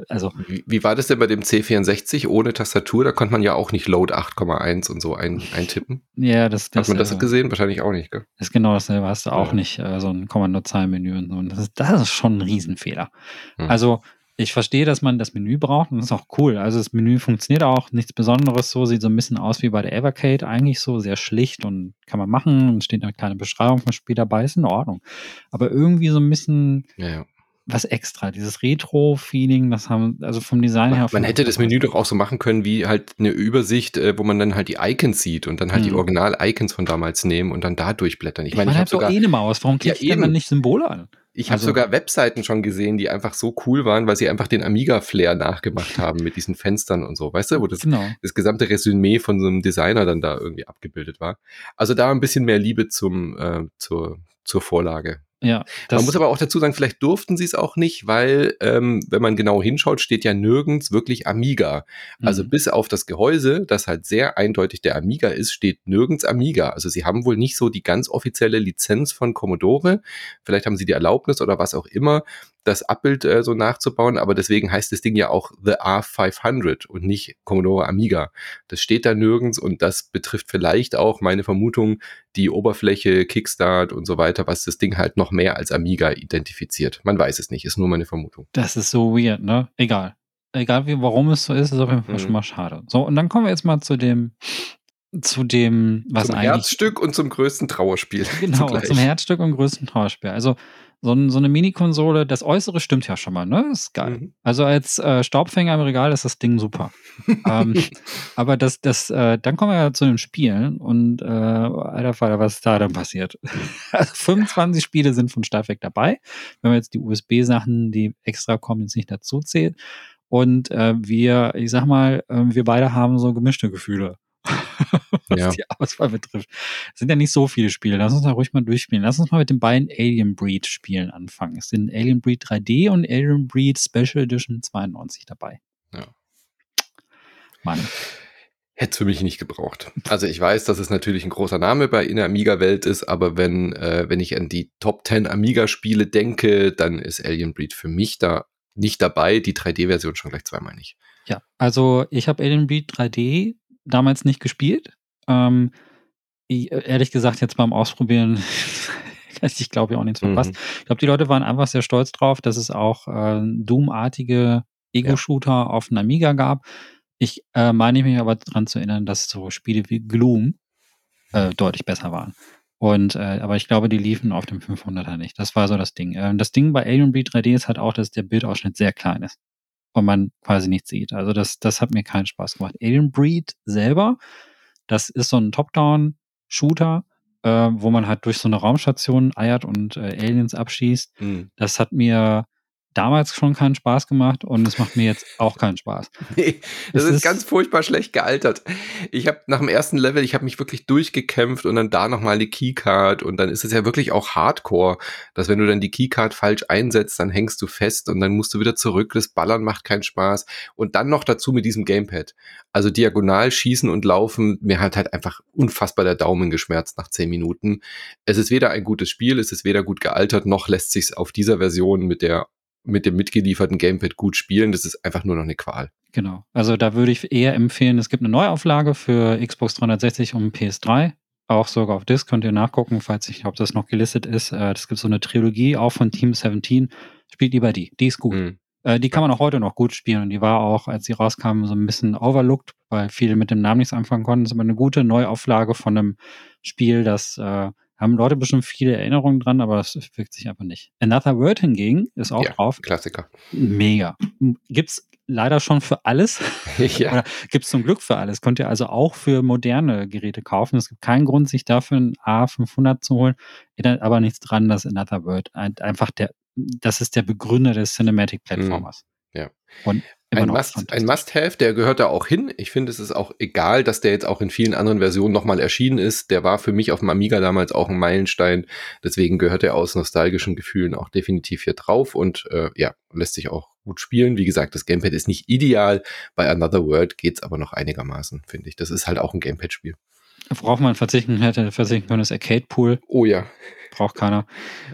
Also, wie, wie, war das denn bei dem C64 ohne Tastatur? Da konnte man ja auch nicht Load 8,1 und so ein, eintippen. Ja, das, das Hat man das äh, gesehen? Wahrscheinlich auch nicht, gell? Ist genau dasselbe. Hast du auch ja. nicht äh, so ein Kommandozeilenmenü und so. Und das ist, das ist schon ein Riesenfehler. Mhm. Also, ich verstehe, dass man das Menü braucht und das ist auch cool. Also das Menü funktioniert auch, nichts Besonderes so, sieht so ein bisschen aus wie bei der Evercade eigentlich so, sehr schlicht und kann man machen und steht eine kleine Beschreibung vom Spiel dabei, ist in Ordnung. Aber irgendwie so ein bisschen ja, ja. was extra, dieses Retro-Feeling, das haben, also vom Design man, her. Man hätte das Menü doch auch so machen können wie halt eine Übersicht, äh, wo man dann halt die Icons sieht und dann halt hm. die mhm. Original-Icons von damals nehmen und dann da durchblättern. Ich, ich meine, ich, mein, ich habe sogar eh eine Maus, warum klickt ja, man nicht Symbole an? Ich also, habe sogar Webseiten schon gesehen, die einfach so cool waren, weil sie einfach den Amiga-Flair nachgemacht [LAUGHS] haben mit diesen Fenstern und so, weißt du, wo das, genau. das gesamte Resümee von so einem Designer dann da irgendwie abgebildet war. Also da ein bisschen mehr Liebe zum, äh, zur, zur Vorlage. Ja, man muss aber auch dazu sagen, vielleicht durften sie es auch nicht, weil, ähm, wenn man genau hinschaut, steht ja nirgends wirklich Amiga. Also mhm. bis auf das Gehäuse, das halt sehr eindeutig der Amiga ist, steht nirgends Amiga. Also sie haben wohl nicht so die ganz offizielle Lizenz von Commodore. Vielleicht haben sie die Erlaubnis oder was auch immer, das Abbild äh, so nachzubauen, aber deswegen heißt das Ding ja auch The R500 und nicht Commodore Amiga. Das steht da nirgends und das betrifft vielleicht auch meine Vermutung die Oberfläche, Kickstart und so weiter, was das Ding halt noch mehr als Amiga identifiziert. Man weiß es nicht, ist nur meine Vermutung. Das ist so weird, ne? Egal. Egal wie, warum es so ist, ist auf jeden Fall mhm. schon mal schade. So, und dann kommen wir jetzt mal zu dem zu dem, was zum eigentlich. Herzstück und zum größten Trauerspiel. [LAUGHS] Genau, zugleich. zum Herzstück und größten Trauerspiel. Also so, ein, so eine Mini-Konsole, das Äußere stimmt ja schon mal, ne? ist geil. Mhm. Also als äh, Staubfänger im Regal ist das Ding super. [LAUGHS] ähm, aber das, das, äh, dann kommen wir ja zu den Spielen und äh, alter Vater, was ist da dann passiert? [LAUGHS] also 25 Spiele sind von Start weg dabei. Wenn man jetzt die USB-Sachen, die extra kommen, jetzt nicht dazu zählt. Und äh, wir, ich sag mal, äh, wir beide haben so gemischte Gefühle. [LAUGHS] was ja. die Auswahl betrifft. Es sind ja nicht so viele Spiele. Lass uns da ruhig mal durchspielen. Lass uns mal mit den beiden Alien Breed Spielen anfangen. Es sind Alien Breed 3D und Alien Breed Special Edition 92 dabei. Ja. Mann. Hätte es für mich nicht gebraucht. Also ich weiß, dass es natürlich ein großer Name bei in der Amiga-Welt ist, aber wenn, äh, wenn ich an die Top 10 Amiga-Spiele denke, dann ist Alien Breed für mich da nicht dabei, die 3D-Version schon gleich zweimal nicht. Ja, also ich habe Alien Breed 3D damals nicht gespielt. Ähm, ehrlich gesagt, jetzt beim Ausprobieren, [LAUGHS] ich glaube ja auch nichts verpasst. Mhm. Ich glaube, die Leute waren einfach sehr stolz drauf, dass es auch äh, Doom-artige Ego-Shooter ja. auf dem Amiga gab. Ich äh, meine mich aber daran zu erinnern, dass so Spiele wie Gloom äh, deutlich besser waren. Und äh, aber ich glaube, die liefen auf dem 500er nicht. Das war so das Ding. Ähm, das Ding bei Alien Breed 3D ist halt auch, dass der Bildausschnitt sehr klein ist und man quasi nichts sieht. Also das, das hat mir keinen Spaß gemacht. Alien Breed selber, das ist so ein Top-Down-Shooter, äh, wo man halt durch so eine Raumstation eiert und äh, Aliens abschießt. Mhm. Das hat mir damals schon keinen Spaß gemacht und es macht mir jetzt auch keinen Spaß. [LAUGHS] Nee, das ist, ist, ganz furchtbar schlecht gealtert. Ich habe nach dem ersten Level, ich habe mich wirklich durchgekämpft und dann da nochmal eine Keycard und dann ist es ja wirklich auch Hardcore, dass wenn du dann die Keycard falsch einsetzt, dann hängst du fest und dann musst du wieder zurück. Das Ballern macht keinen Spaß und dann noch dazu mit diesem Gamepad. Also diagonal schießen und laufen, mir hat halt einfach unfassbar der Daumen geschmerzt nach zehn Minuten. Es ist weder ein gutes Spiel, es ist weder gut gealtert, noch lässt sich auf dieser Version mit der mit dem mitgelieferten Gamepad gut spielen. Das ist einfach nur noch eine Qual. Genau. Also da würde ich eher empfehlen, es gibt eine Neuauflage für Xbox 360 und PS3. Auch sogar auf Disc könnt ihr nachgucken, falls ich, ob das noch gelistet ist. Äh, es gibt so eine Trilogie auch von Team 17. Spielt lieber die. Die ist gut. Mhm. Äh, die kann man auch heute noch gut spielen und die war auch, als sie rauskam, so ein bisschen overlooked, weil viele mit dem Namen nichts anfangen konnten. Das ist aber eine gute Neuauflage von einem Spiel, das äh, haben Leute bestimmt viele Erinnerungen dran, aber das wirkt sich einfach nicht. Another World hingegen ist auch ja, drauf. Klassiker. Mega. Gibt's leider schon für alles. [LAUGHS] ja. Oder gibt's zum Glück für alles. Könnt ihr also auch für moderne Geräte kaufen. Es gibt keinen Grund, sich dafür ein A500 zu holen. Erinnert aber nichts dran, dass Another World einfach der, das ist der Begründer des Cinematic Platformers. Mhm. Ja. Und ein Must, ein Must-Have, der gehört da auch hin. Ich finde, es ist auch egal, dass der jetzt auch in vielen anderen Versionen nochmal erschienen ist. Der war für mich auf dem Amiga damals auch ein Meilenstein. Deswegen gehört er aus nostalgischen Gefühlen auch definitiv hier drauf und äh, ja, lässt sich auch gut spielen. Wie gesagt, das Gamepad ist nicht ideal. Bei Another World geht's aber noch einigermaßen, finde ich. Das ist halt auch ein Gamepad-Spiel. Worauf man verzichten hätte, verzichten können, ist Arcade Pool. Oh ja. Braucht keiner.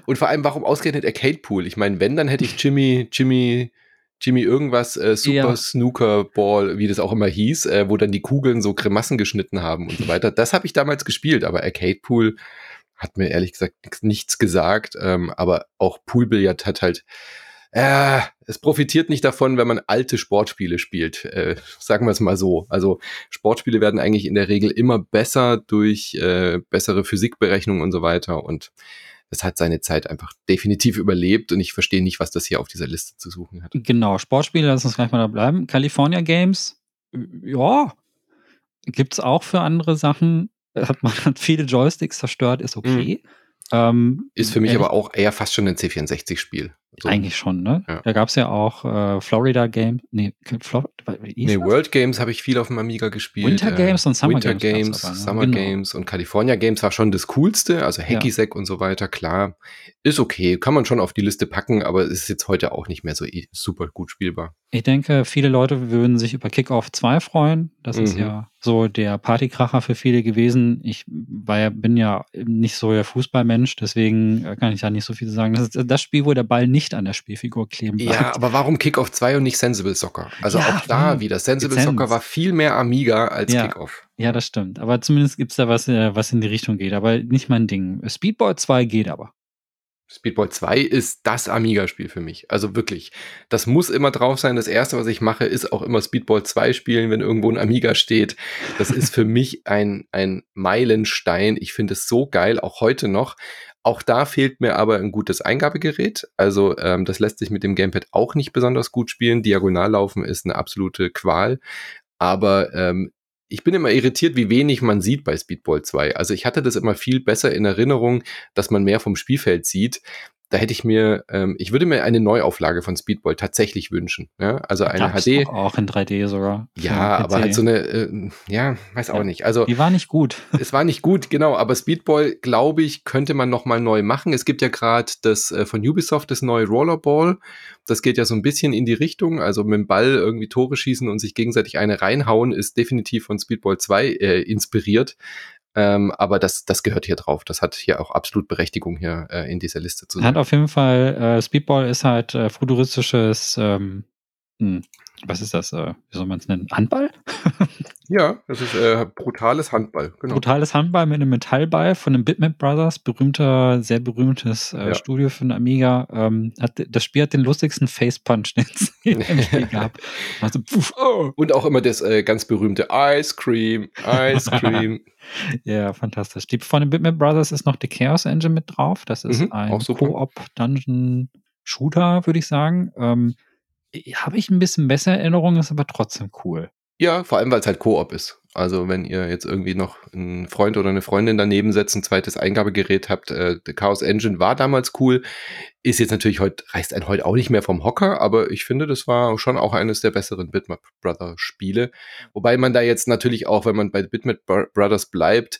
Und vor allem, warum ausgerechnet Arcade Pool? Ich meine, wenn, dann hätte ich Jimmy, Jimmy Jimmy irgendwas, äh, Super ja. Snooker Ball, wie das auch immer hieß, äh, wo dann die Kugeln so Grimassen geschnitten haben und so weiter. Das habe ich damals gespielt, aber Arcade Pool hat mir ehrlich gesagt nichts gesagt. Ähm, aber auch Poolbillard hat halt, äh, es profitiert nicht davon, wenn man alte Sportspiele spielt. Äh, sagen wir es mal so. Also Sportspiele werden eigentlich in der Regel immer besser durch äh, bessere Physikberechnungen und so weiter. Und es hat seine Zeit einfach definitiv überlebt und ich verstehe nicht, was das hier auf dieser Liste zu suchen hat. Genau, Sportspiele, lass uns gleich mal da bleiben. California Games, ja, gibt es auch für andere Sachen. Hat man [LAUGHS] hat viele Joysticks zerstört, ist okay. Mhm. Ähm, ist für mich aber auch eher fast schon ein C64-Spiel. So. Eigentlich schon, ne? Ja. Da gab es ja auch äh, Florida Game, nee, Flor nee World Games habe ich viel auf dem Amiga gespielt. Winter äh, Games und Summer Winter Games. Games aber, ne? Summer genau. Games und California Games war schon das Coolste, also Hacky ja. und so weiter, klar. Ist okay, kann man schon auf die Liste packen, aber ist jetzt heute auch nicht mehr so super gut spielbar. Ich denke, viele Leute würden sich über Kickoff 2 freuen. Das mhm. ist ja so der Partykracher für viele gewesen. Ich war ja, bin ja nicht so der Fußballmensch, deswegen äh, kann ich da nicht so viel sagen. Das das Spiel, wo der Ball nicht an der Spielfigur kleben bleibt. Ja, aber warum Kickoff 2 und nicht Sensible Soccer? Also ja, auch da wieder. Sensible Lizenz. Soccer war viel mehr Amiga als ja, Kickoff. Ja, das stimmt. Aber zumindest gibt es da was, äh, was in die Richtung geht. Aber nicht mein Ding. Speedball 2 geht aber. Speedball 2 ist das Amiga-Spiel für mich. Also wirklich. Das muss immer drauf sein. Das erste, was ich mache, ist auch immer Speedball 2 spielen, wenn irgendwo ein Amiga steht. Das ist für [LAUGHS] mich ein, ein Meilenstein. Ich finde es so geil, auch heute noch. Auch da fehlt mir aber ein gutes Eingabegerät. Also ähm, das lässt sich mit dem Gamepad auch nicht besonders gut spielen. Diagonallaufen ist eine absolute Qual. Aber ähm, ich bin immer irritiert, wie wenig man sieht bei Speedball 2. Also ich hatte das immer viel besser in Erinnerung, dass man mehr vom Spielfeld sieht. Da hätte ich mir, ähm, ich würde mir eine Neuauflage von Speedball tatsächlich wünschen. Ja? Also eine Gab's HD. Auch in 3D sogar. Ja, aber halt so eine, äh, ja, weiß auch Ja. nicht. Also Die war nicht gut. [LAUGHS] es war nicht gut, genau, aber Speedball, glaube ich, könnte man noch mal neu machen. Es gibt ja gerade das äh, von Ubisoft das neue Rollerball. Das geht ja so ein bisschen in die Richtung, also mit dem Ball irgendwie Tore schießen und sich gegenseitig eine reinhauen, ist definitiv von Speedball 2 äh, inspiriert. Ähm, aber das, das gehört hier drauf. Das hat hier auch absolut Berechtigung, hier äh, in dieser Liste zu Hat sein. auf jeden Fall, äh, Speedball ist halt äh, futuristisches, ähm, hm, was ist das, äh, wie soll man es nennen? Handball? [LAUGHS] Ja, das ist äh, brutales Handball. Genau. Brutales Handball mit einem Metallball von den Bitmap Brothers, berühmter, sehr berühmtes äh, Ja. Studio für den Amiga. Ähm, hat, das Spiel hat den lustigsten Facepunch, [LAUGHS] den es im Spiel gab. [LAUGHS] Also, pf, oh. Und auch immer das äh, ganz berühmte Ice Cream, Ice Cream. [LAUGHS] Ja, fantastisch. Die, von den Bitmap Brothers ist noch die Chaos Engine mit drauf. Das ist Mhm, ein. Co-op-Dungeon-Shooter, würde ich sagen. Ähm, Habe ich ein bisschen bessere Erinnerungen, ist aber trotzdem cool. Ja, vor allem, weil es halt Koop ist. Also wenn ihr jetzt irgendwie noch einen Freund oder eine Freundin daneben setzt, ein zweites Eingabegerät habt, äh, der Chaos Engine war damals cool, ist jetzt natürlich heute, reißt einen heute auch nicht mehr vom Hocker, aber ich finde, das war schon auch eines der besseren Bitmap Brothers Spiele. Wobei man da jetzt natürlich auch, wenn man bei Bitmap Bro- Brothers bleibt,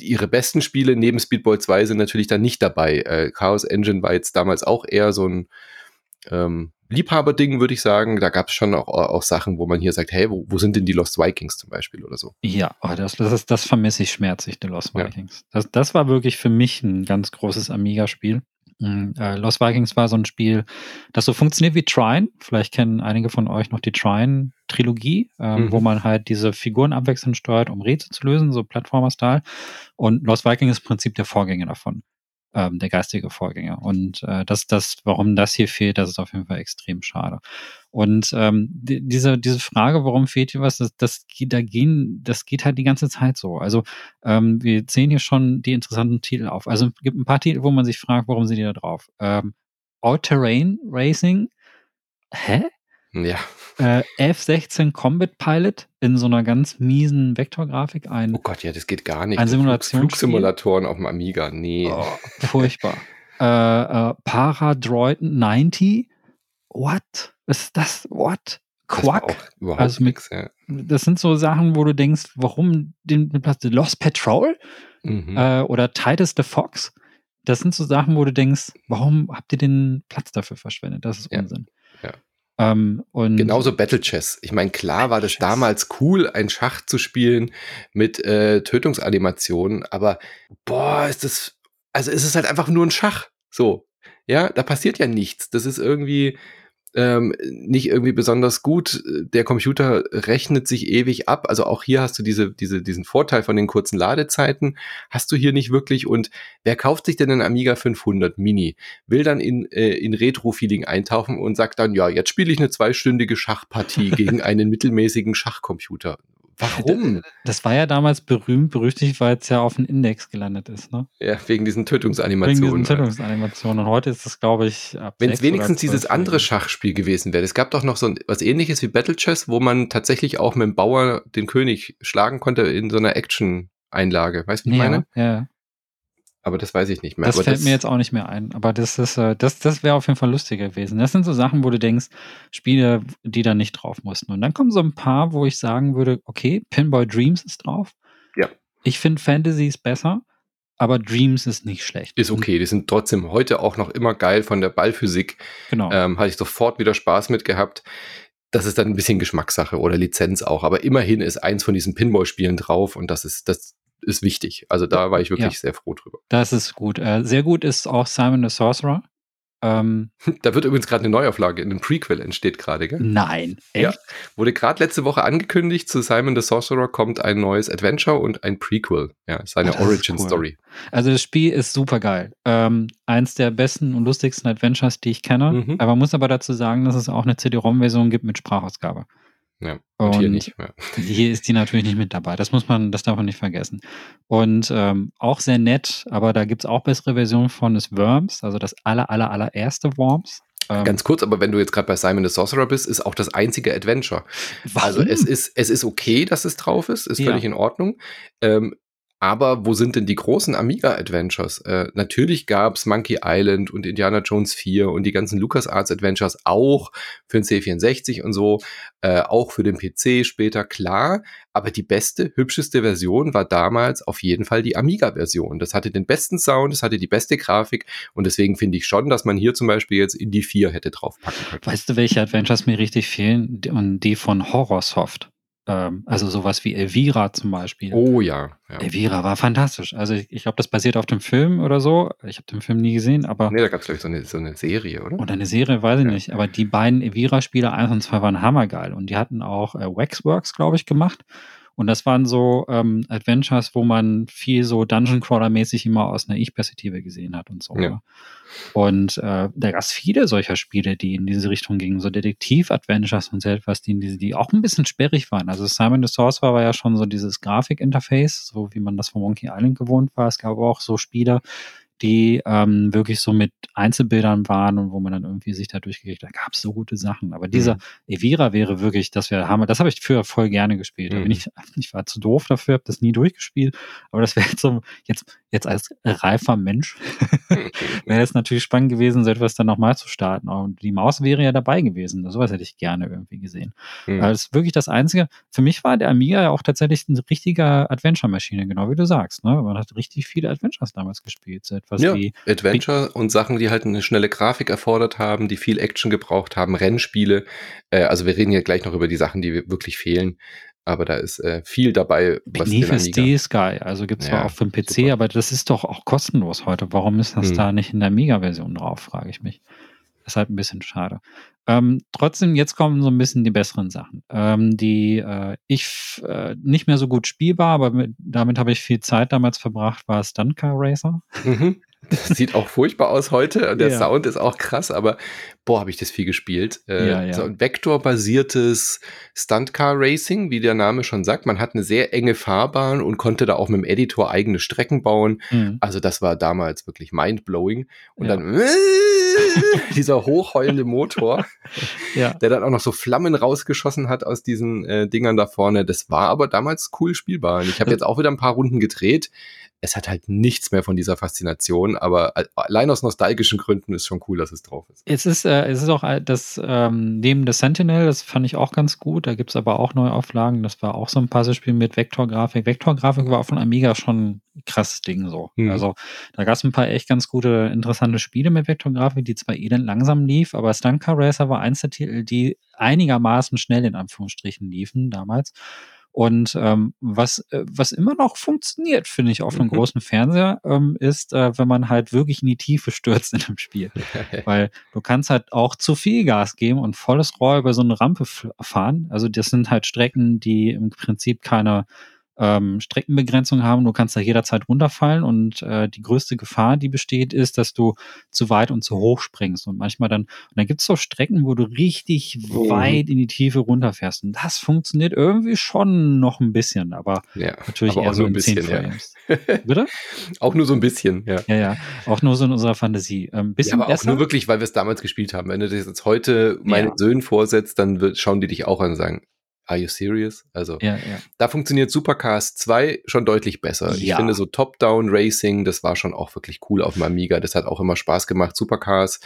ihre besten Spiele neben Speedball 2 sind natürlich dann nicht dabei. Äh, Chaos Engine war jetzt damals auch eher so ein ähm, Liebhaberding, würde ich sagen. Da gab es schon auch, auch Sachen, wo man hier sagt, hey, wo, wo sind denn die Lost Vikings zum Beispiel oder so? Ja, oh, das, das, das vermisse ich schmerzlich, The Lost Ja. Vikings. Das, das war wirklich für mich ein ganz großes Amiga-Spiel. Mm, Äh, Lost Vikings war so ein Spiel, das so funktioniert wie Trine. Vielleicht kennen einige von euch noch die Trine-Trilogie, ähm, Mhm. wo man halt diese Figuren abwechselnd steuert, um Rätsel zu lösen, so Plattformer-Style. Und Lost Vikings ist im Prinzip der Vorgänger davon. Ähm, der geistige Vorgänger. Und äh, das, das, warum das hier fehlt, das ist auf jeden Fall extrem schade. Und ähm, die, diese, diese Frage, warum fehlt hier was, das, das, geht- da gehen, das geht halt die ganze Zeit so. Also ähm, wir zählen hier schon die interessanten Titel auf. Also es gibt ein paar Titel, wo man sich fragt, warum sind die da drauf? Ähm, All-Terrain Racing, hä? Ja. Äh, F-16 Combat Pilot in so einer ganz miesen Vektorgrafik, ein Oh Gott, ja, das geht gar nicht. Ein Simulationsspiel? Flugsimulatoren auf dem Amiga, nee. Oh, furchtbar. [LAUGHS] äh, äh, Paradroid 90? What? Ist das? What? Das Quack? überhaupt Also mit- nix, ja. Das sind so Sachen, wo du denkst, warum den den Platz? Lost Patrol Mhm. äh, oder Titus the Fox? Das sind so Sachen, wo du denkst, warum habt ihr den Platz dafür verschwendet? Das ist Ja, Unsinn. ja. Ähm, und Genauso Battle Chess. Ich meine, klar war das Chess. damals cool, ein Schach zu spielen mit äh, Tötungsanimationen, aber boah, ist das, also ist es halt einfach nur ein Schach. So. Ja, da passiert ja nichts. Das ist irgendwie ähm, nicht irgendwie besonders gut. Der Computer rechnet sich ewig ab. Also auch hier hast du diese, diese, diesen Vorteil von den kurzen Ladezeiten. Hast du hier nicht wirklich. Und wer kauft sich denn einen Amiga 500 Mini? Will dann in, äh, in Retro-Feeling eintauchen und sagt dann, ja, jetzt spiele ich eine zweistündige Schachpartie gegen [LAUGHS] einen mittelmäßigen Schachcomputer. Warum? das war ja damals berühmt, berüchtigt, weil es ja auf den Index gelandet ist, ne? Ja, wegen diesen Wegen Tötungsanimationen. diesen Tötungsanimationen. Und heute ist das, glaube ich, ab Wenn es wenigstens dieses andere. Schachspiel gewesen wäre. Es gab doch noch so ein, was ähnliches wie Battle Chess, wo man tatsächlich auch mit dem Bauer den König schlagen konnte in so einer Action-Einlage. Weißt du, wie ich Ja, meine? ja. Aber das weiß ich nicht mehr. Das Aber fällt mir jetzt auch nicht mehr ein. Aber das ist, äh, das, das wäre auf jeden Fall lustiger gewesen. Das sind so Sachen, wo du denkst, Spiele, die da nicht drauf mussten. Und dann kommen so ein paar, wo ich sagen würde, okay, Pinball Dreams ist drauf. Ja. Ich finde Fantasy ist besser, aber Dreams ist nicht schlecht. Ist okay, die sind trotzdem heute auch noch immer geil von der Ballphysik. Genau. Ähm, hatte ich sofort wieder Spaß mit gehabt. Das ist dann ein bisschen Geschmackssache oder Lizenz auch. Aber immerhin ist eins von diesen Pinball-Spielen drauf und das ist, das ist wichtig. Also da war ich wirklich Ja. sehr froh drüber. Das ist gut. Äh, sehr gut ist auch Simon the Sorcerer. Ähm, [LAUGHS] Da wird übrigens gerade eine Neuauflage, in einem Prequel entsteht gerade, gell? nein. Ja. Echt? Wurde gerade letzte Woche angekündigt, zu Simon the Sorcerer kommt ein neues Adventure und ein Prequel. Ja, seine ist Origin cool. Story. Also das Spiel ist super geil. Ähm, eins der besten und lustigsten Adventures, die ich kenne. Mhm. Aber man muss aber dazu sagen, dass es auch eine CD-ROM-Version gibt mit Sprachausgabe. Ja, und, hier Und nicht mehr. [LAUGHS] Hier ist die natürlich nicht mit dabei. Das muss man, das darf man nicht vergessen. Und ähm, auch sehr nett, aber da gibt es auch bessere Versionen von des Worms, also das aller, aller, allererste Worms. Ähm, Ganz kurz, aber wenn du jetzt gerade bei Simon the Sorcerer bist, ist auch das einzige Adventure. warum? Also es ist, es ist okay, dass es drauf ist, ist Ja. völlig in Ordnung. Ähm, Aber wo sind denn die großen Amiga-Adventures? Äh, natürlich gab's Monkey Island und Indiana Jones 4 und die ganzen LucasArts Adventures auch für den C64 und so, äh, auch für den PC später, klar. Aber die beste, hübscheste Version war damals auf jeden Fall die Amiga-Version. Das hatte den besten Sound, das hatte die beste Grafik und deswegen finde ich schon, dass man hier zum Beispiel jetzt in die 4 hätte draufpacken können. Weißt du, welche Adventures mir richtig fehlen? Und die von Horrorsoft. Ähm, also sowas wie Elvira zum Beispiel. Oh ja. ja. Elvira war fantastisch. Also ich, ich glaube, das basiert auf dem Film oder so. Ich habe den Film nie gesehen, aber. Nee, da gab es, glaube ich, so eine, so eine Serie, oder? Oder eine Serie, weiß ich ja. nicht. Aber die beiden Elvira-Spiele, eins und zwei, waren hammergeil. Und die hatten auch äh, Waxworks, glaube ich, gemacht. Und das waren so ähm, Adventures, wo man viel so Dungeon Crawler-mäßig immer aus einer Ich-Perspektive gesehen hat und so. Ja. Und äh, da gab es viele solcher Spiele, die in diese Richtung gingen, so Detektiv-Adventures und so etwas, die, die, die auch ein bisschen sperrig waren. Also Simon the Sorcerer war ja schon so dieses Grafik-Interface, so wie man das von Monkey Island gewohnt war. Es gab aber auch so Spiele, die ähm, wirklich so mit Einzelbildern waren und wo man dann irgendwie sich da durchgekriegt hat. Da gab es so gute Sachen. Aber dieser mhm. Evira wäre wirklich, das wäre Hammer. Das habe ich früher voll gerne gespielt. Mhm. Da bin ich, [LAUGHS] ich war zu doof dafür, habe das nie durchgespielt. Aber das wäre jetzt so, jetzt, jetzt als reifer Mensch, [LAUGHS] wäre es natürlich spannend gewesen, so etwas dann nochmal zu starten. Und die Maus wäre ja dabei gewesen. Sowas hätte ich gerne irgendwie gesehen. Mhm. Aber das ist wirklich das Einzige. Für mich war der Amiga ja auch tatsächlich ein richtiger Adventure-Maschine, genau wie du sagst. Ne? Man hat richtig viele Adventures damals gespielt. So etwas ja, wie Adventure und Sachen, die halt eine schnelle Grafik erfordert haben, die viel Action gebraucht haben, Rennspiele. Äh, also wir reden ja gleich noch über die Sachen, die wirklich fehlen. Aber da ist äh, viel dabei. Was Beneath is the Sky, also gibt es ja, zwar auch für den PC, super. aber das ist doch auch kostenlos heute. Warum ist das hm. da nicht in der Amiga-Version drauf, frage ich mich. Ist halt ein bisschen schade. Ähm, trotzdem, jetzt kommen so ein bisschen die besseren Sachen. Ähm, die äh, ich äh, nicht mehr so gut spielbar, aber mit, damit habe ich viel Zeit damals verbracht, war Stunt Car Racer. Mhm. Das sieht auch furchtbar aus heute und der ja. Sound ist auch krass, aber boah, habe ich das viel gespielt. Äh, ja, ja. So ein vektorbasiertes Stuntcar Racing, wie der Name schon sagt. Man hat eine sehr enge Fahrbahn und konnte da auch mit dem Editor eigene Strecken bauen. Mhm. Also das war damals wirklich mindblowing. Und ja. dann [LAUGHS] dieser hochheulende Motor, [LAUGHS] der dann auch noch so Flammen rausgeschossen hat aus diesen äh, Dingern da vorne. Das war aber damals cool spielbar. Und ich habe jetzt auch wieder ein paar Runden gedreht es hat halt nichts mehr von dieser Faszination, aber allein aus nostalgischen Gründen ist schon cool, dass es drauf ist. Es ist, äh, es ist auch das ähm, neben The Sentinel, das fand ich auch ganz gut. Da gibt es aber auch neue Auflagen. Das war auch so ein Puzzlespiel mit Vektorgrafik. Vektorgrafik war auch von Amiga schon ein krasses Ding so. Mhm. Also da gab es ein paar echt ganz gute, interessante Spiele mit Vektorgrafik, die zwar elend langsam lief, aber Stunt Car Racer war eins der Titel, die einigermaßen schnell in Anführungsstrichen liefen damals. Und ähm, was, äh, was immer noch funktioniert, finde ich, auf einem mhm. großen Fernseher, ähm, ist, äh, wenn man halt wirklich in die Tiefe stürzt in einem Spiel. [LAUGHS] Weil du kannst halt auch zu viel Gas geben und volles Rohr über so eine Rampe fahren. Also das sind halt Strecken, die im Prinzip keine ähm, Streckenbegrenzung haben. Du kannst da jederzeit runterfallen und äh, die größte Gefahr, die besteht, ist, dass du zu weit und zu hoch springst. Und manchmal dann, und dann gibt es so Strecken, wo du richtig mhm. weit in die Tiefe runterfährst. Und das funktioniert irgendwie schon noch ein bisschen, aber ja, natürlich aber eher so ein bisschen. Frames. Ja. [LAUGHS] Bitte? Auch nur so ein bisschen, ja. Ja, ja. Auch nur so in unserer Fantasie. Ähm, bisschen ja, aber besser. auch nur wirklich, weil wir es damals gespielt haben. Wenn du das jetzt heute meinen ja. Söhnen vorsetzt, dann wird, schauen die dich auch an und sagen, Are you serious? Also, ja, ja. da funktioniert Supercars 2 schon deutlich besser. Ja. Ich finde so Top-Down Racing, das war schon auch wirklich cool auf dem Amiga. Das hat auch immer Spaß gemacht. Supercars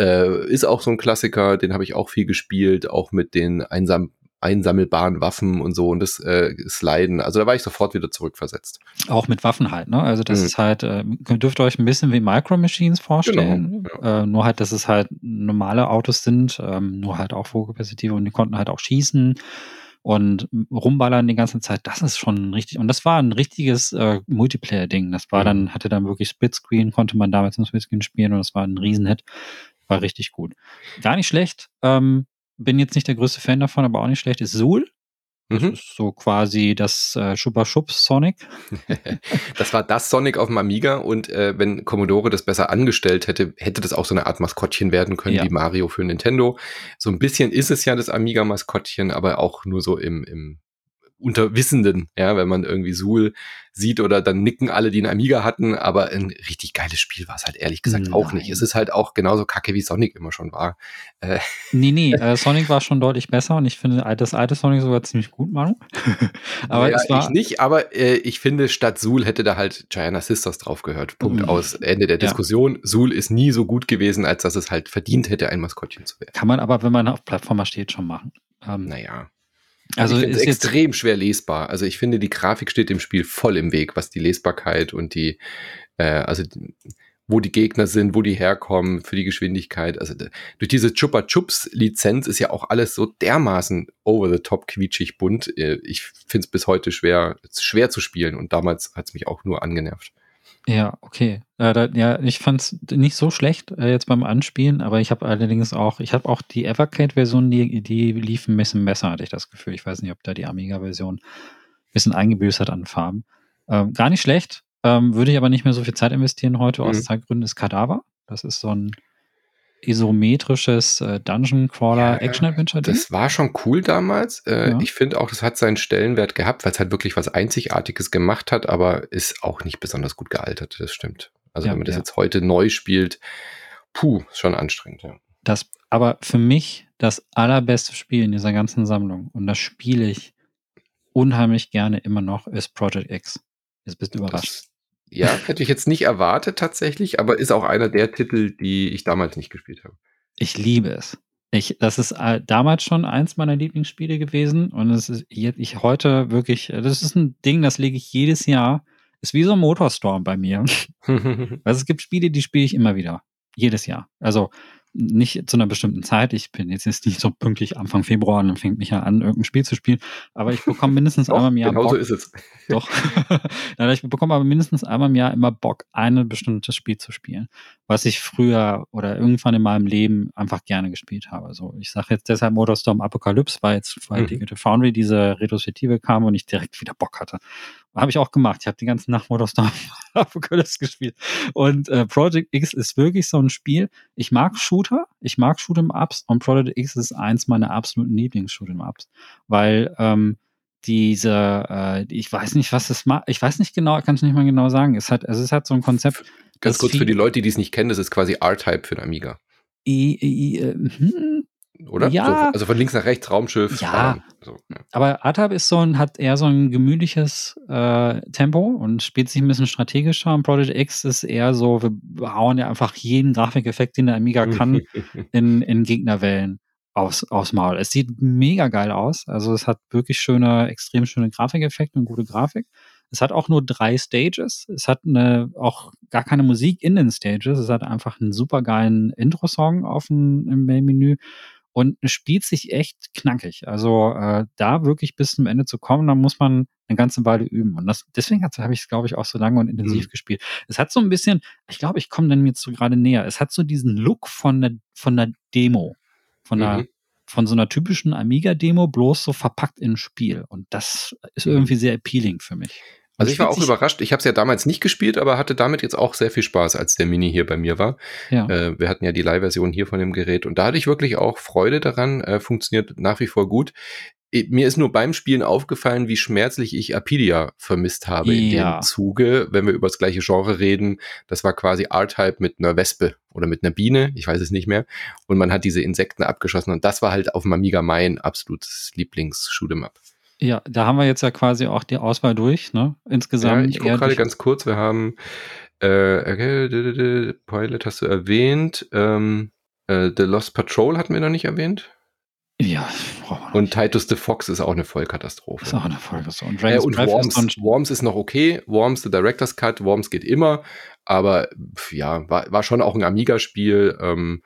äh, ist auch so ein Klassiker, den habe ich auch viel gespielt, auch mit den einsam einsammelbaren Waffen und so und das äh, Sliden. Also da war ich sofort wieder zurückversetzt. Auch mit Waffen halt, ne? Also das mhm. ist halt, äh, dürft ihr euch ein bisschen wie Micro Machines vorstellen. Genau, ja. äh, nur halt, dass es halt normale Autos sind, ähm, nur halt auch Vogelperspektive und die konnten halt auch schießen und rumballern die ganze Zeit, das ist schon richtig. Und das war ein richtiges äh, Multiplayer-Ding. Das war dann, mhm. hatte dann wirklich Splitscreen, konnte man damals im Splitscreen spielen und das war ein Riesenhit. War richtig gut. Gar nicht schlecht. Ähm, bin jetzt nicht der größte Fan davon, aber auch nicht schlecht, ist Zool. Das mhm. ist so quasi das äh, Schubba Schub Sonic. [LAUGHS] das war das Sonic auf dem Amiga und äh, wenn Commodore das besser angestellt hätte, hätte das auch so eine Art Maskottchen werden können ja. wie Mario für Nintendo. So ein bisschen ist es ja das Amiga-Maskottchen, aber auch nur so im, im unter Wissenden, ja, wenn man irgendwie Suhl sieht oder dann nicken alle, die einen Amiga hatten, aber ein richtig geiles Spiel war es halt ehrlich gesagt Nein. auch nicht. Es ist halt auch genauso kacke wie Sonic immer schon war. Äh. [LAUGHS] Nee, nee, äh, Sonic war schon deutlich besser und ich finde das alte Sonic sogar ziemlich gut, Manu. [LAUGHS] aber ja, es war ich nicht, aber äh, ich finde, statt Suhl hätte da halt Gianna Sisters drauf gehört. Punkt mhm. aus. Ende der Diskussion. Ja. Suhl ist nie so gut gewesen, als dass es halt verdient hätte, ein Maskottchen zu werden. Kann man aber, wenn man auf Plattformer steht, schon machen. Ähm, naja. Also ich ist extrem schwer lesbar. Also ich finde, die Grafik steht dem Spiel voll im Weg, was die Lesbarkeit und die, äh, also wo die Gegner sind, wo die herkommen, für die Geschwindigkeit. Also durch diese Chupa Chups Lizenz ist ja auch alles so dermaßen over the top quietschig bunt. Äh, ich finde es bis heute schwer, schwer zu spielen und damals hat es mich auch nur angenervt. Ja, okay. Äh, da, ja, ich fand es nicht so schlecht äh, jetzt beim Anspielen, aber ich habe allerdings auch, ich habe auch die Evercade-Version, die, die lief ein bisschen besser, hatte ich das Gefühl. Ich weiß nicht, ob da die Amiga-Version ein bisschen eingebüßt hat an Farben. Ähm, gar nicht schlecht, ähm, würde ich aber nicht mehr so viel Zeit investieren heute, aus mhm. Zeitgründen ist Kadaver. Das ist so ein isometrisches äh, Dungeon Crawler ja, Action Adventure. Das war schon cool damals. Äh, ja. Ich finde auch, das hat seinen Stellenwert gehabt, weil es halt wirklich was Einzigartiges gemacht hat, aber ist auch nicht besonders gut gealtert. Das stimmt. Also ja, wenn man das jetzt heute neu spielt, puh, ist schon anstrengend. Ja. Das, aber für mich das allerbeste Spiel in dieser ganzen Sammlung und das spiele ich unheimlich gerne immer noch ist Project X. Jetzt bist du überrascht. Ja, hätte ich jetzt nicht erwartet tatsächlich, aber ist auch einer der Titel, die ich damals nicht gespielt habe. Ich liebe es. Ich, das ist äh, damals schon eins meiner Lieblingsspiele gewesen und es ist jetzt, ich heute wirklich, das ist ein Ding, das lege ich jedes Jahr. Ist wie so ein Motorstorm bei mir. [LAUGHS] also es gibt Spiele, die spiele ich immer wieder. Jedes Jahr. Also nicht zu einer bestimmten Zeit. Ich bin jetzt, jetzt nicht so pünktlich Anfang Februar und dann fängt mich ja an, irgendein Spiel zu spielen. Aber ich bekomme mindestens Doch, einmal im Jahr. Genau Bock. so ist es. Doch. [LAUGHS] ich bekomme aber mindestens einmal im Jahr immer Bock, ein bestimmtes Spiel zu spielen, was ich früher oder irgendwann in meinem Leben einfach gerne gespielt habe. So, ich sage jetzt deshalb Motorstorm Apocalypse, weil jetzt weil mhm. Digital Foundry diese Retrospektive kam und ich direkt wieder Bock hatte. Habe ich auch gemacht. Ich habe die ganze Nacht Motorstorm [LAUGHS] Apocalypse gespielt. Und äh, Project X ist wirklich so ein Spiel. Ich mag Shooter, ich mag Shoot'em Ups und Project X ist eins meiner absoluten Lieblings-Shoot'em Ups, weil ähm, diese, äh, ich weiß nicht, was es macht, ich weiß nicht genau, kann es nicht mal genau sagen. Es hat, also es hat so ein Konzept. Ganz kurz für die Leute, die es nicht kennen, das ist quasi R-Type für den Amiga. I, I, äh, hm, oder? Ja. So, also von links nach rechts, Raumschiff. Ja. So, ja. Aber Atab ist so ein, hat eher so ein gemütliches äh, Tempo und spielt sich ein bisschen strategischer. Und Project X ist eher so, wir hauen ja einfach jeden Grafikeffekt, den der Amiga kann, [LAUGHS] in, in Gegnerwellen aus, aus Maul. Es sieht mega geil aus. Also es hat wirklich schöne, extrem schöne Grafikeffekte und gute Grafik. Es hat auch nur drei Stages. Es hat eine, auch gar keine Musik in den Stages. Es hat einfach einen super geilen Intro-Song auf dem, im Main-Menü und es spielt sich echt knackig. Also äh, da wirklich bis zum Ende zu kommen, da muss man eine ganze Weile üben. Und das, deswegen habe ich es, glaube ich, auch so lange und intensiv mhm. gespielt. Es hat so ein bisschen, ich glaube, ich komme dann jetzt so gerade näher. Es hat so diesen Look von der, von der Demo, von mhm. der, von so einer typischen Amiga-Demo, bloß so verpackt in ein Spiel. Und das ist mhm. irgendwie sehr appealing für mich. Also ich war auch überrascht. Ich habe es ja damals nicht gespielt, aber hatte damit jetzt auch sehr viel Spaß, als der Mini hier bei mir war. Ja. Äh, wir hatten ja die Leihversion hier von dem Gerät und da hatte ich wirklich auch Freude daran. Äh, funktioniert nach wie vor gut. Mir ist nur beim Spielen aufgefallen, wie schmerzlich ich Apidia vermisst habe in ja. dem Zuge, wenn wir über das gleiche Genre reden. Das war quasi R-Type mit einer Wespe oder mit einer Biene, ich weiß es nicht mehr. Und man hat diese Insekten abgeschossen und das war halt auf dem Amiga mein absolutes Lieblings-Shoot'em-up. Ja, da haben wir jetzt ja quasi auch die Auswahl durch, ne? Insgesamt. Ja, ich gucke gerade ganz kurz, wir haben äh, okay, Pilot hast du erwähnt, ähm, äh, The Lost Patrol hatten wir noch nicht erwähnt. Ja. Und Titus the Fox ist auch eine Vollkatastrophe. Ist auch eine Vollkatastrophe. Und, äh, und Worms, ist Worms ist noch okay. Worms, The Director's Cut, Worms geht immer. Aber ja, war, war schon auch ein Amiga-Spiel. Ähm,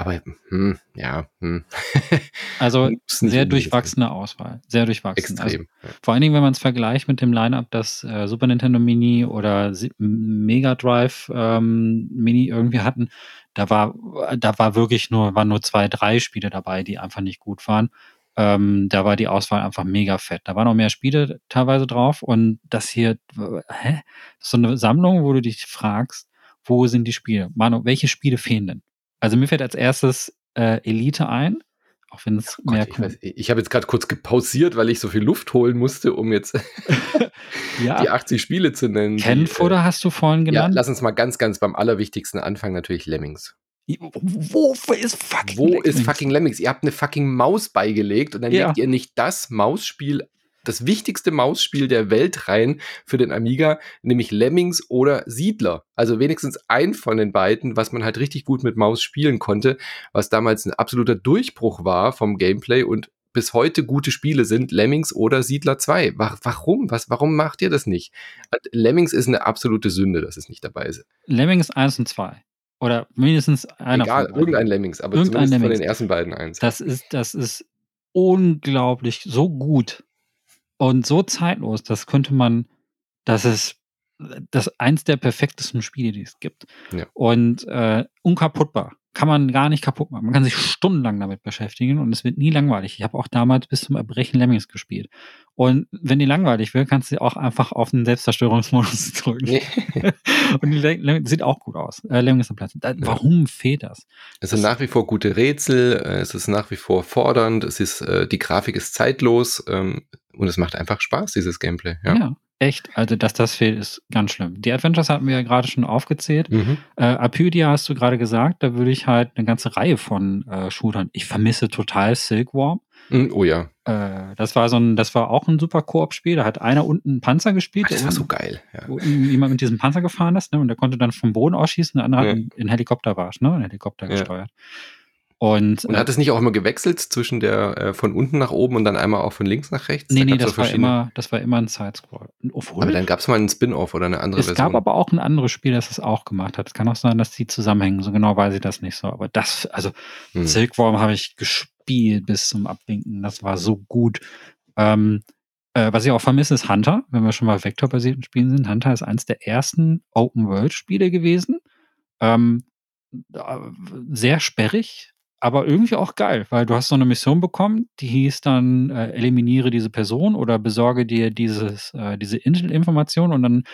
aber hm, ja. Hm. [LAUGHS] also sehr durchwachsene Auswahl. Sehr durchwachsen. Extrem. Also, vor allen Dingen, wenn man es vergleicht mit dem Line-Up, das äh, Super Nintendo Mini oder Mega Drive ähm, Mini irgendwie hatten, da war, da war wirklich nur, waren nur zwei, drei Spiele dabei, die einfach nicht gut waren. Ähm, da war die Auswahl einfach mega fett. Da waren noch mehr Spiele teilweise drauf und das hier, hä? So eine Sammlung, wo du dich fragst, wo sind die Spiele? Manu, welche Spiele fehlen denn? Also mir fällt als erstes äh, Elite ein auch wenn es oh mehr Ich, weiß, ich habe jetzt gerade kurz gepausiert, weil ich so viel Luft holen musste, um jetzt [LAUGHS] ja. die 80 Spiele zu nennen. Kenfodder äh, hast du vorhin genannt. Ja, lass uns mal ganz, ganz beim allerwichtigsten anfangen, natürlich Lemmings. Wo ist fucking Wo Lemmings? ist fucking Lemmings? Ihr habt eine fucking Maus beigelegt und dann ja. legt ihr nicht das Mausspiel das wichtigste Mausspiel der Welt rein für den Amiga, nämlich Lemmings oder Siedler. Also wenigstens ein von den beiden, was man halt richtig gut mit Maus spielen konnte, was damals ein absoluter Durchbruch war vom Gameplay und bis heute gute Spiele sind Lemmings oder Siedler 2. Warum? Was, warum macht ihr das nicht? Lemmings ist eine absolute Sünde, dass es nicht dabei ist. Lemmings 1 und 2. Oder mindestens einer Egal, von irgendein Lemmings, aber irgendein zumindest Lemmings. von den ersten beiden eins. Das ist, das ist unglaublich so gut und so zeitlos, das könnte man, das ist das eins der perfektesten Spiele, die es gibt. Ja. Und äh, unkaputtbar kann man gar nicht kaputt machen. Man kann sich stundenlang damit beschäftigen und es wird nie langweilig. Ich habe auch damals bis zum Erbrechen Lemmings gespielt. Und wenn die langweilig wird, kannst du auch einfach auf den Selbstzerstörungsmodus [LAUGHS] drücken. Und die sieht auch gut aus. Äh, Lemmings am Platz. Da, warum fehlt das? Es sind nach wie vor gute Rätsel, äh, es ist nach wie vor fordernd, es ist, äh, die Grafik ist zeitlos ähm, und es macht einfach Spaß, dieses Gameplay. Ja. ja. Echt, also dass das fehlt, ist ganz schlimm. Die Adventures hatten wir ja gerade schon aufgezählt. Mhm. Äh, Apydia hast du gerade gesagt, da würde ich halt eine ganze Reihe von äh, Shootern. Ich vermisse total Silkworm. Mhm, oh ja. Äh, das war so ein, das war auch ein super Koop-Spiel. Da hat einer unten einen Panzer gespielt. Ach, das war so geil. Ja. Wo jemand mit diesem Panzer gefahren ist, ne? Und der konnte dann vom Boden ausschießen, der andere ja. hat einen Helikopter war, ne? Ein Helikopter ja. gesteuert. Und, und hat äh, es nicht auch immer gewechselt zwischen der äh, von unten nach oben und dann einmal auch von links nach rechts? Nee, da nee, das war, immer, das war immer ein Sidescroll. Aber dann gab es mal einen Spin-off oder eine andere es Version. Es gab aber auch ein anderes Spiel, das es auch gemacht hat. Es kann auch sein, dass die zusammenhängen. So genau weiß ich das nicht so. Aber das, also hm. Silkworm habe ich gespielt bis zum Abwinken. Das war so gut. Ähm, äh, was ich auch vermisse, ist Hunter, wenn wir schon mal vektorbasierten Spielen sind. Hunter ist eines der ersten Open-World-Spiele gewesen. Ähm, sehr sperrig, aber irgendwie auch geil, weil du hast so eine Mission bekommen, die hieß dann äh, eliminiere diese Person oder besorge dir dieses, äh, diese Intel-Information und dann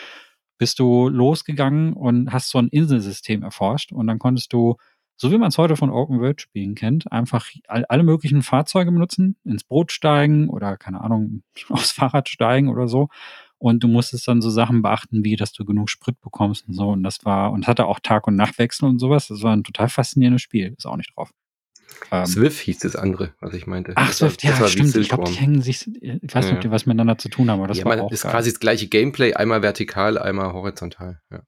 bist du losgegangen und hast so ein Inselsystem erforscht und dann konntest du, so wie man es heute von Open World Spielen kennt, einfach all, alle möglichen Fahrzeuge benutzen, ins Boot steigen oder keine Ahnung, [LAUGHS] aufs Fahrrad steigen oder so und du musstest dann so Sachen beachten, wie dass du genug Sprit bekommst und so. Und das war, und hatte auch Tag- und Nachtwechsel und sowas. Das war ein total faszinierendes Spiel. Ist auch nicht drauf. Ähm, Swift hieß das andere, was ich meinte. Ach, Swift, ja, war stimmt. Ich glaube, die hängen sich, ich weiß nicht, ob die was miteinander zu tun haben, aber das ja, war man, auch ist geil. quasi das gleiche Gameplay, einmal vertikal, einmal horizontal. Ja,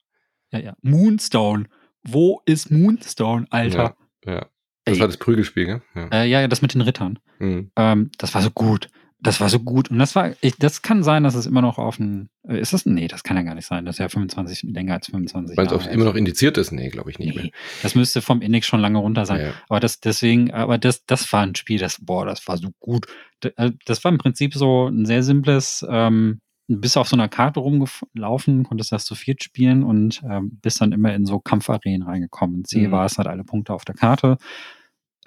ja. ja. Moonstone. Wo ist Moonstone, Alter? Ja, ja. Das Ey. war das Prügelspiel, gell? Ja. Äh, ja, das mit den Rittern. Mhm. Ähm, das war so gut. Das war so gut. Und das war, ich, das kann sein, dass es immer noch auf ein, äh, ist das? Nee, das kann ja gar nicht sein. Das ist ja 25, länger als 25 Weil es immer noch indiziert ist? Nee, glaube ich nicht nee, mehr. Das müsste vom Index schon lange runter sein. Ja. Aber das, deswegen, aber das, das war ein Spiel, das, boah, das war so gut. Äh, das war im Prinzip so ein sehr simples, ähm, bist auf so einer Karte rumgelaufen, konntest das zu viert spielen und ähm, bist dann immer in so Kampfarenen reingekommen. C mhm. war es halt alle Punkte auf der Karte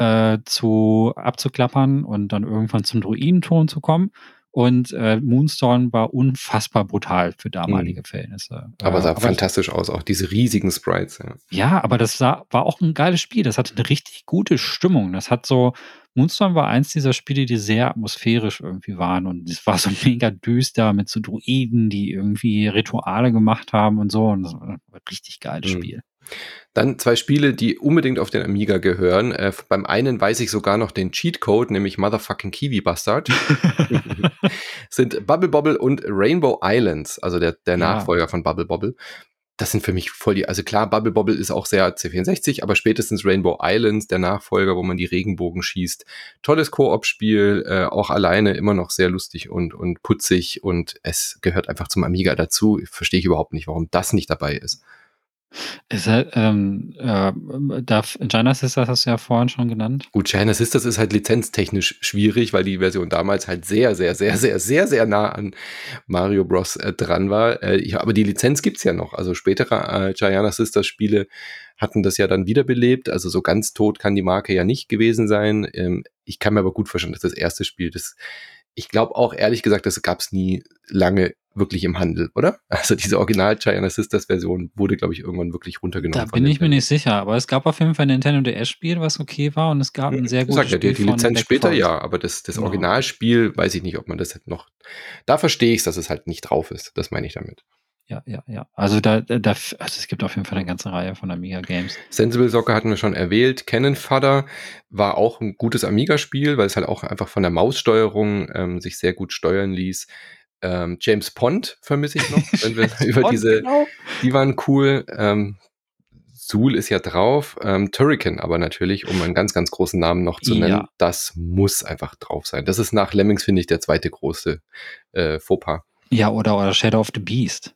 äh, zu abzuklappern und dann irgendwann zum Druidenton zu kommen. Und äh, Moonstorm war unfassbar brutal für damalige mhm. Verhältnisse. Aber sah äh, aber fantastisch aus, auch diese riesigen Sprites. Ja, ja aber das sah, war auch ein geiles Spiel. Das hatte eine richtig gute Stimmung. Das hat so, Moonstorm war eins dieser Spiele, die sehr atmosphärisch irgendwie waren. Und es war so [LAUGHS] mega düster mit so Druiden, die irgendwie Rituale gemacht haben und so. Und das war ein richtig geiles mhm. Spiel. Dann zwei Spiele, die unbedingt auf den Amiga gehören. Äh, beim einen weiß ich sogar noch den Cheatcode, nämlich Motherfucking Kiwi Bastard. [LAUGHS] sind Bubble Bobble und Rainbow Islands, also der, der ja. Nachfolger von Bubble Bobble. Das sind für mich voll die, also klar, Bubble Bobble ist auch sehr C64, aber spätestens Rainbow Islands, der Nachfolger, wo man die Regenbogen schießt. Tolles Koop-Spiel, äh, auch alleine immer noch sehr lustig und, und putzig und es gehört einfach zum Amiga dazu. Verstehe ich überhaupt nicht, warum das nicht dabei ist. Ist halt, ähm, äh, darf, China Sisters hast du ja vorhin schon genannt. Gut, China Sisters ist halt lizenztechnisch schwierig, weil die Version damals halt sehr, sehr, sehr, sehr, sehr, sehr nah an Mario Bros. Äh, dran war. Äh, ja, aber die Lizenz gibt's ja noch. Also spätere äh, Giana Sisters Spiele hatten das ja dann wiederbelebt. Also so ganz tot kann die Marke ja nicht gewesen sein. Ähm, ich kann mir aber gut vorstellen, dass das erste Spiel, das ich glaube auch ehrlich gesagt, das gab es nie lange wirklich im Handel, oder? [LAUGHS] Also diese Original Giant Sisters Version wurde, glaube ich, irgendwann wirklich runtergenommen. Da bin ich mir nicht sicher, aber es gab auf jeden Fall ein Nintendo DS-Spiel, was okay war und es gab ein sehr gutes Sag ja, Spiel die, die Lizenz später ja, aber das, das Genau. Originalspiel weiß ich nicht, ob man das halt noch. Da verstehe ich dass es halt nicht drauf ist. Das meine ich damit. Ja, ja, ja. Also da, da, also es gibt auf jeden Fall eine ganze Reihe von Amiga Games. Sensible Soccer hatten wir schon erwähnt. Cannon Fodder war auch ein gutes Amiga-Spiel, weil es halt auch einfach von der Maussteuerung ähm, sich sehr gut steuern ließ. Ähm, James Pond vermisse ich noch, wenn wir [LAUGHS] über Und diese, genau. die waren cool. Ähm, Zool ist ja drauf, ähm, Turrican aber natürlich, um einen ganz, ganz großen Namen noch zu Ja. nennen, das muss einfach drauf sein. Das ist nach Lemmings, finde ich, der zweite große äh, Fauxpas. Ja, oder, oder Shadow of the Beast.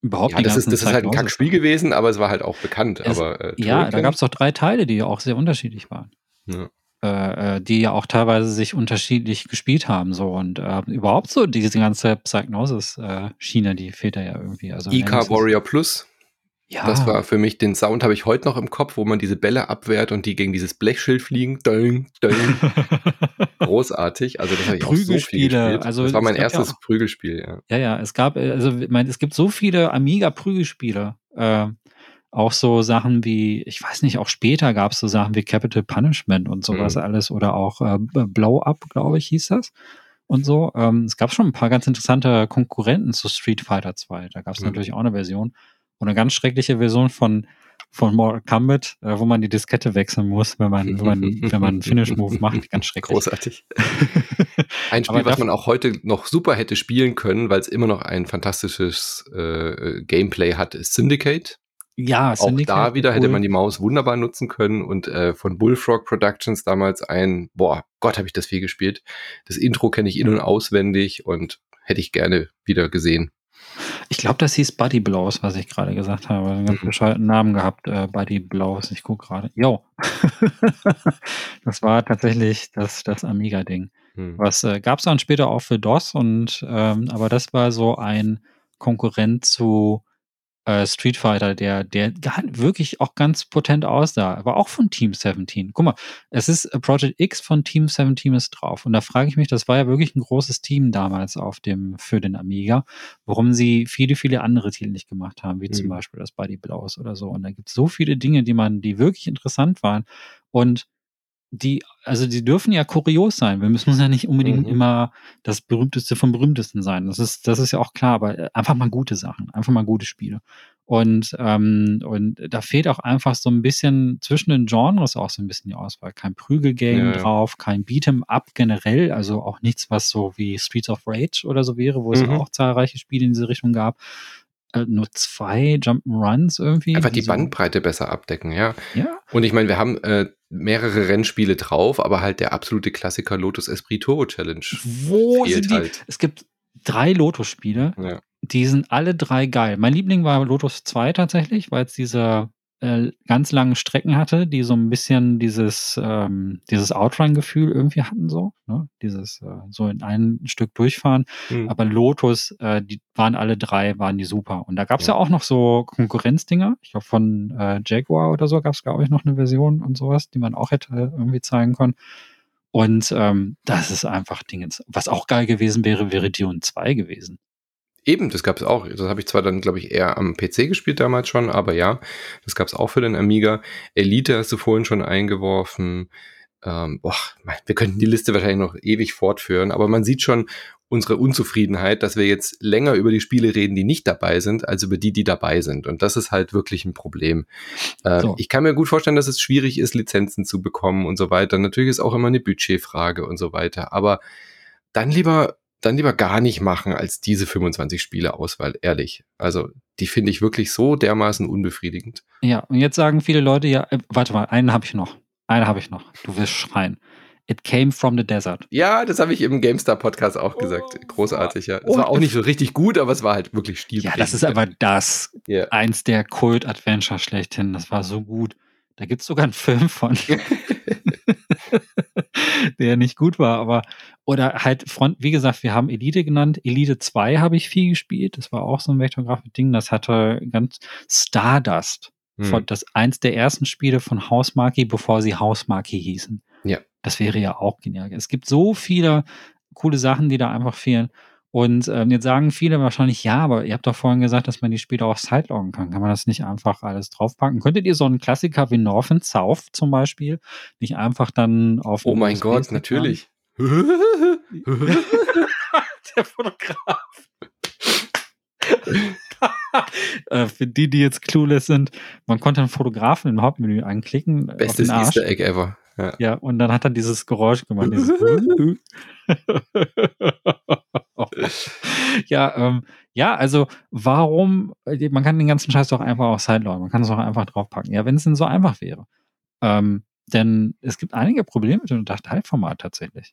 Überhaupt Ja, das ist, das ist halt ein. Kackspiel gewesen, aber es war halt auch bekannt. Es- aber äh, Ja, da gab es doch drei Teile, die ja auch sehr unterschiedlich waren. Ja. Äh, äh, die ja auch teilweise sich unterschiedlich gespielt haben. So und äh, überhaupt so diese ganze Psygnosis-Schiene, die fehlt da ja irgendwie. Also IK Warrior Plus, Ja, das war für mich, den Sound habe ich heute noch im Kopf, wo man diese Bälle abwehrt und die gegen dieses Blechschild fliegen. Döng, döng. [LAUGHS] Großartig. Also das habe ich auch so viel Prügelspiele, gespielt. also das war mein ja erstes auch- Prügelspiel, ja. Ja, ja, es gab, also ich meine, es gibt so viele Amiga-Prügelspiele. Äh, auch so Sachen wie, ich weiß nicht, auch später gab es so Sachen wie Capital Punishment und sowas Mhm. alles oder auch äh, Blow Up, glaube ich, hieß das. Und so. Ähm, es gab schon ein paar ganz interessante Konkurrenten zu Street Fighter 2. Da gab es Mhm. natürlich auch eine Version. Und eine ganz schreckliche Version von, von Mortal Kombat, äh, wo man die Diskette wechseln muss, wenn man, wenn man, wenn man einen Finish-Move macht. [LAUGHS] Ganz schrecklich. Großartig. [LAUGHS] Ein Spiel, was man auch heute noch super hätte spielen können, weil es immer noch ein fantastisches äh, Gameplay hat, ist Syndicate. Ja, Auch da wieder hätte man die Maus wunderbar nutzen können und äh, von Bullfrog Productions damals ein, boah, Gott, habe ich das viel gespielt. Das Intro kenne ich in- und auswendig und hätte ich gerne wieder gesehen. Ich glaube, das hieß Buddy Blows, was ich gerade gesagt habe. Einen ganz Mhm. bescheuerten Namen gehabt, äh, Buddy Blows. Ich gucke gerade. Jo. [LAUGHS] das war tatsächlich das, das Amiga-Ding. Hm. Was äh, gab es dann später auch für DOS und ähm, aber das war so ein Konkurrent zu äh, Street Fighter, der, der wirklich auch ganz potent aussah, aber auch von Team 17. Guck mal, es ist äh, Project X von Team 17 ist drauf. Und da frage ich mich, das war ja wirklich ein großes Team damals auf dem, für den Amiga, warum sie viele, viele andere Titel nicht gemacht haben, wie zum Mhm. Beispiel das Buddy Blows oder so. Und da gibt es so viele Dinge, die man, die wirklich interessant waren. Und die, also die dürfen ja kurios sein. Wir müssen ja nicht unbedingt Mhm. immer das berühmteste vom berühmtesten sein. Das ist, das ist ja auch klar, aber äh, einfach mal gute Sachen, einfach mal gute Spiele. Und, ähm, und da fehlt auch einfach so ein bisschen zwischen den Genres auch so ein bisschen die Auswahl. Kein Prügelgame Ja, ja. drauf, kein Beat'em Up generell, also auch nichts, was so wie Streets of Rage oder so wäre, wo es Mhm. auch zahlreiche Spiele in diese Richtung gab. Äh, nur zwei Jump'n'Runs irgendwie. Einfach die so. Bandbreite besser abdecken, ja. Ja, Und ich meine, wir haben äh, mehrere Rennspiele drauf, aber halt der absolute Klassiker Lotus Esprit Turbo Challenge. wo sind die? halt. Es gibt drei Lotus-Spiele, Ja. die sind alle drei geil. Mein Liebling war Lotus 2 tatsächlich, weil es diese äh, ganz langen Strecken hatte, die so ein bisschen dieses, ähm, dieses Outrun-Gefühl irgendwie hatten, so. Ne? Dieses äh, so in ein Stück durchfahren. Hm. Aber Lotus, äh, die waren alle drei, waren die super. Und da gab es ja. Ja. auch noch so Konkurrenzdinger. Ich glaube, von äh, Jaguar oder so gab es, glaube ich, noch eine Version und sowas, die man auch hätte irgendwie zeigen können. Und ähm, das ist einfach Dingens. Was auch geil gewesen wäre, wäre Dune 2 gewesen. Eben, das gab es auch. Das habe ich zwar dann, glaube ich, eher am PC gespielt damals schon, aber ja, das gab es auch für den Amiga. Elite hast du vorhin schon eingeworfen. Ähm, boah, wir könnten die Liste wahrscheinlich noch ewig fortführen, aber man sieht schon unsere Unzufriedenheit, dass wir jetzt länger über die Spiele reden, die nicht dabei sind, als über die, die dabei sind. Und das ist halt wirklich ein Problem. Äh, So. Ich kann mir gut vorstellen, dass es schwierig ist, Lizenzen zu bekommen und so weiter. Natürlich ist auch immer eine Budgetfrage und so weiter. Aber dann lieber dann lieber gar nicht machen als diese 25 Spiele Auswahl, ehrlich. Also, die finde ich wirklich so dermaßen unbefriedigend. Ja, und jetzt sagen viele Leute, ja, äh, warte mal, einen habe ich noch. Einen habe ich noch. Du wirst schreien. It came from the desert. Ja, das habe ich im GameStar Podcast auch gesagt. Oh, Großartig, ja. Es war auch nicht so richtig gut, aber es war halt wirklich Ja, stilprägend. das ist aber das. Ja. Eins der Kult-Adventure schlechthin. Das war so gut. Da gibt es sogar einen Film von. [LAUGHS] [LAUGHS] der nicht gut war, aber oder halt Front, wie gesagt, wir haben Elite genannt. Elite 2 habe ich viel gespielt. Das war auch so ein Vektorgrafik-Ding. Das hatte ganz Stardust. Hm. Das eins der ersten Spiele von Hausmarki, bevor sie Hausmarki hießen. Ja. Das wäre ja auch genial. Es gibt so viele coole Sachen, die da einfach fehlen. Und ähm, jetzt sagen viele wahrscheinlich, ja, aber ihr habt doch vorhin gesagt, dass man die Spiele auch sideloggen kann. Kann man das nicht einfach alles draufpacken? Könntet ihr so einen Klassiker wie North and South zum Beispiel nicht einfach dann auf Oh mein Gott, natürlich. [LAUGHS] Der Fotograf. äh, für die, die jetzt clueless sind, man konnte einen Fotografen im Hauptmenü anklicken. Bestes Easter Egg ever. Ja. ja, und dann hat er dieses Geräusch gemacht. Dieses [LAUGHS] ja, ähm, ja, also warum, man kann den ganzen Scheiß doch einfach auch sideloaden, man kann es auch einfach draufpacken. Ja, wenn es denn so einfach wäre. Ähm, denn es gibt einige Probleme mit dem Dateiformat tatsächlich.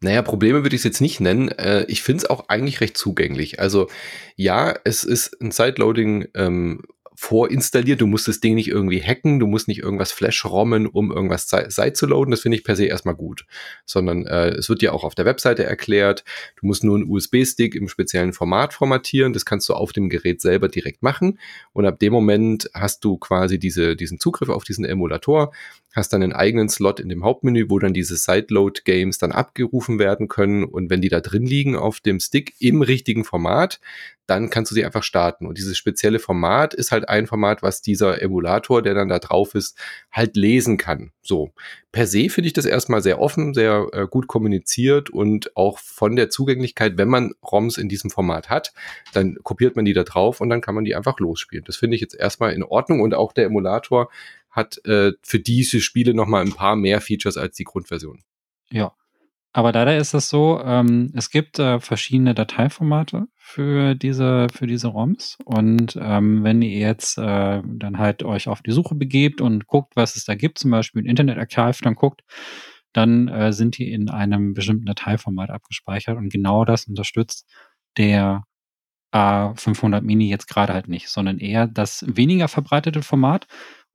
Naja, Probleme würde ich es jetzt nicht nennen. Äh, ich finde es auch eigentlich recht zugänglich. Also ja, es ist ein Sideloading ähm, vorinstalliert. Du musst das Ding nicht irgendwie hacken, du musst nicht irgendwas flash-rommen, um irgendwas side zu loaden. Das finde ich per se erstmal gut. Sondern äh, es wird ja auch auf der Webseite erklärt, du musst nur einen USB-Stick im speziellen Format formatieren. Das kannst du auf dem Gerät selber direkt machen. Und ab dem Moment hast du quasi diese, diesen Zugriff auf diesen Emulator hast dann einen eigenen Slot in dem Hauptmenü, wo dann diese Sideload-Games dann abgerufen werden können. Und wenn die da drin liegen auf dem Stick im richtigen Format, dann kannst du sie einfach starten. Und dieses spezielle Format ist halt ein Format, was dieser Emulator, der dann da drauf ist, halt lesen kann. So. Per se finde ich das erstmal sehr offen, sehr äh, gut kommuniziert und auch von der Zugänglichkeit, wenn man ROMs in diesem Format hat, dann kopiert man die da drauf und dann kann man die einfach losspielen. Das finde ich jetzt erstmal in Ordnung und auch der Emulator hat äh, für diese Spiele nochmal ein paar mehr Features als die Grundversion. Ja. Aber leider ist es so, ähm, es gibt äh, verschiedene Dateiformate für diese, für diese ROMs. Und ähm, wenn ihr jetzt äh, dann halt euch auf die Suche begebt und guckt, was es da gibt, zum Beispiel Internet Archive, dann guckt, dann äh, sind die in einem bestimmten Dateiformat abgespeichert und genau das unterstützt der A500 Mini jetzt gerade halt nicht, sondern eher das weniger verbreitete Format,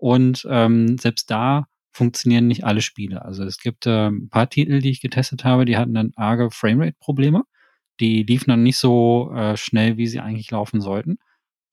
und ähm, selbst da funktionieren nicht alle Spiele. Also es gibt äh, ein paar Titel, die ich getestet habe, die hatten dann arge Framerate-Probleme. Die liefen dann nicht so äh, schnell, wie sie eigentlich laufen sollten.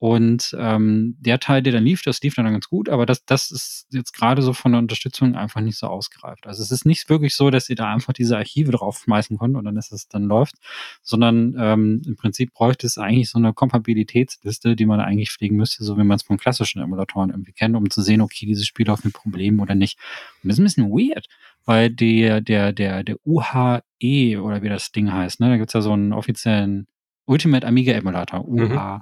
Und ähm, der Teil, der dann lief, das lief dann ganz gut, aber das, das ist jetzt gerade so von der Unterstützung einfach nicht so ausgereift. Also es ist nicht wirklich so, dass ihr da einfach diese Archive draufschmeißen könnt und dann ist es dann läuft, sondern ähm, im Prinzip bräuchte es eigentlich so eine Kompatibilitätsliste, die man eigentlich pflegen müsste, so wie man es von klassischen Emulatoren irgendwie kennt, um zu sehen, okay, dieses Spiel läuft mit Problemen oder nicht. Und das ist ein bisschen weird, weil der, der, der, der UHE oder wie das Ding heißt, ne, da gibt's ja so einen offiziellen Ultimate Amiga Emulator, UH. Mhm.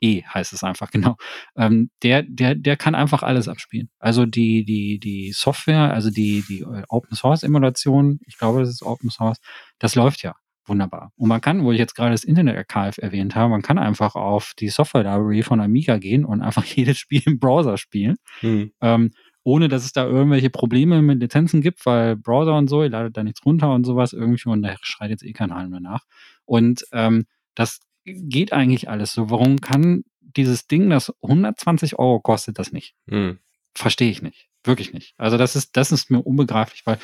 E heißt es einfach, [LAUGHS] genau. Ähm, der, der, der kann einfach alles abspielen. Also die, die, die Software, also die, die äh, Open Source Emulation, ich glaube, das ist Open Source, das läuft ja wunderbar. Und man kann, wo ich jetzt gerade das Internet Archive erwähnt habe, man kann einfach auf die Software Library von Amiga gehen und einfach [LAUGHS] jedes Spiel im Browser spielen. Hm. Ähm, ohne dass es da irgendwelche Probleme mit Lizenzen gibt, weil Browser und so, ihr ladet da nichts runter und sowas irgendwie und da schreit jetzt eh kein Hahn mehr nach. Und ähm, das geht eigentlich alles so? Warum kann dieses Ding, das 120 Euro kostet, das nicht? Hm. Verstehe ich nicht. Wirklich nicht. Also das ist, das ist mir unbegreiflich, weil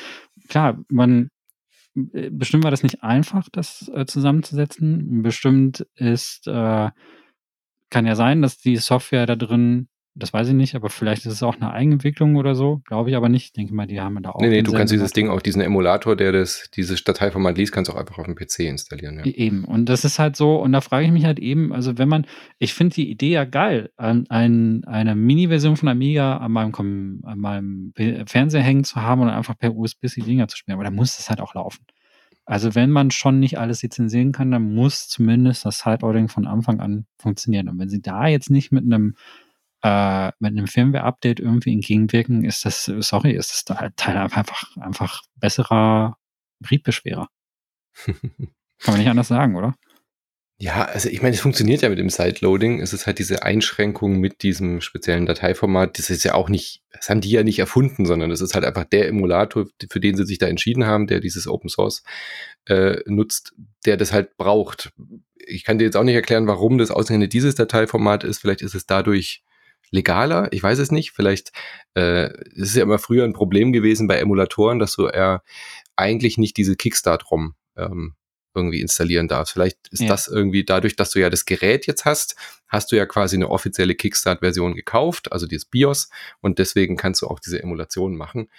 klar, man, äh, bestimmt war das nicht einfach, das äh, zusammenzusetzen. Bestimmt ist, äh, kann ja sein, dass die Software da drin das weiß ich nicht, aber vielleicht ist es auch eine Eigenentwicklung oder so. Glaube ich aber nicht. Ich denke mal, die haben da auch. Nee, nee, du kannst dieses Ding auch, diesen Emulator, der das, dieses Dateiformat liest, kannst du auch einfach auf dem PC installieren. Ja. E-, eben. Und das ist halt so, und da frage ich mich halt eben, also wenn man, ich finde die Idee ja geil, an ein, eine Mini-Version von Amiga an meinem, an meinem Fernseher hängen zu haben und einfach per USB die Dinger zu spielen. Aber da muss das halt auch laufen. Also wenn man schon nicht alles lizenzieren kann, dann muss zumindest das Sideloading von Anfang an funktionieren. Und wenn sie da jetzt nicht mit einem äh, mit einem Firmware-Update irgendwie entgegenwirken, ist das, sorry, ist das Teil einfach, einfach besserer Briefbeschwerer. [LAUGHS] Kann man nicht anders sagen, oder? Ja, also ich meine, es funktioniert ja mit dem Sideloading. Es ist halt diese Einschränkung mit diesem speziellen Dateiformat. Das ist ja auch nicht, das haben die ja nicht erfunden, sondern das ist halt einfach der Emulator, für den sie sich da entschieden haben, der dieses Open Source äh, nutzt, der das halt braucht. Ich kann dir jetzt auch nicht erklären, warum das ausgerechnet dieses Dateiformat ist. Vielleicht ist es dadurch legaler, ich weiß es nicht. Vielleicht äh, ist es ja immer früher ein Problem gewesen bei Emulatoren, dass du eher eigentlich nicht diese Kickstart-ROM ähm, irgendwie installieren darfst. Vielleicht ist ja. das irgendwie dadurch, dass du ja das Gerät jetzt hast, hast du ja quasi eine offizielle Kickstart-Version gekauft, also dieses BIOS, und deswegen kannst du auch diese Emulation machen.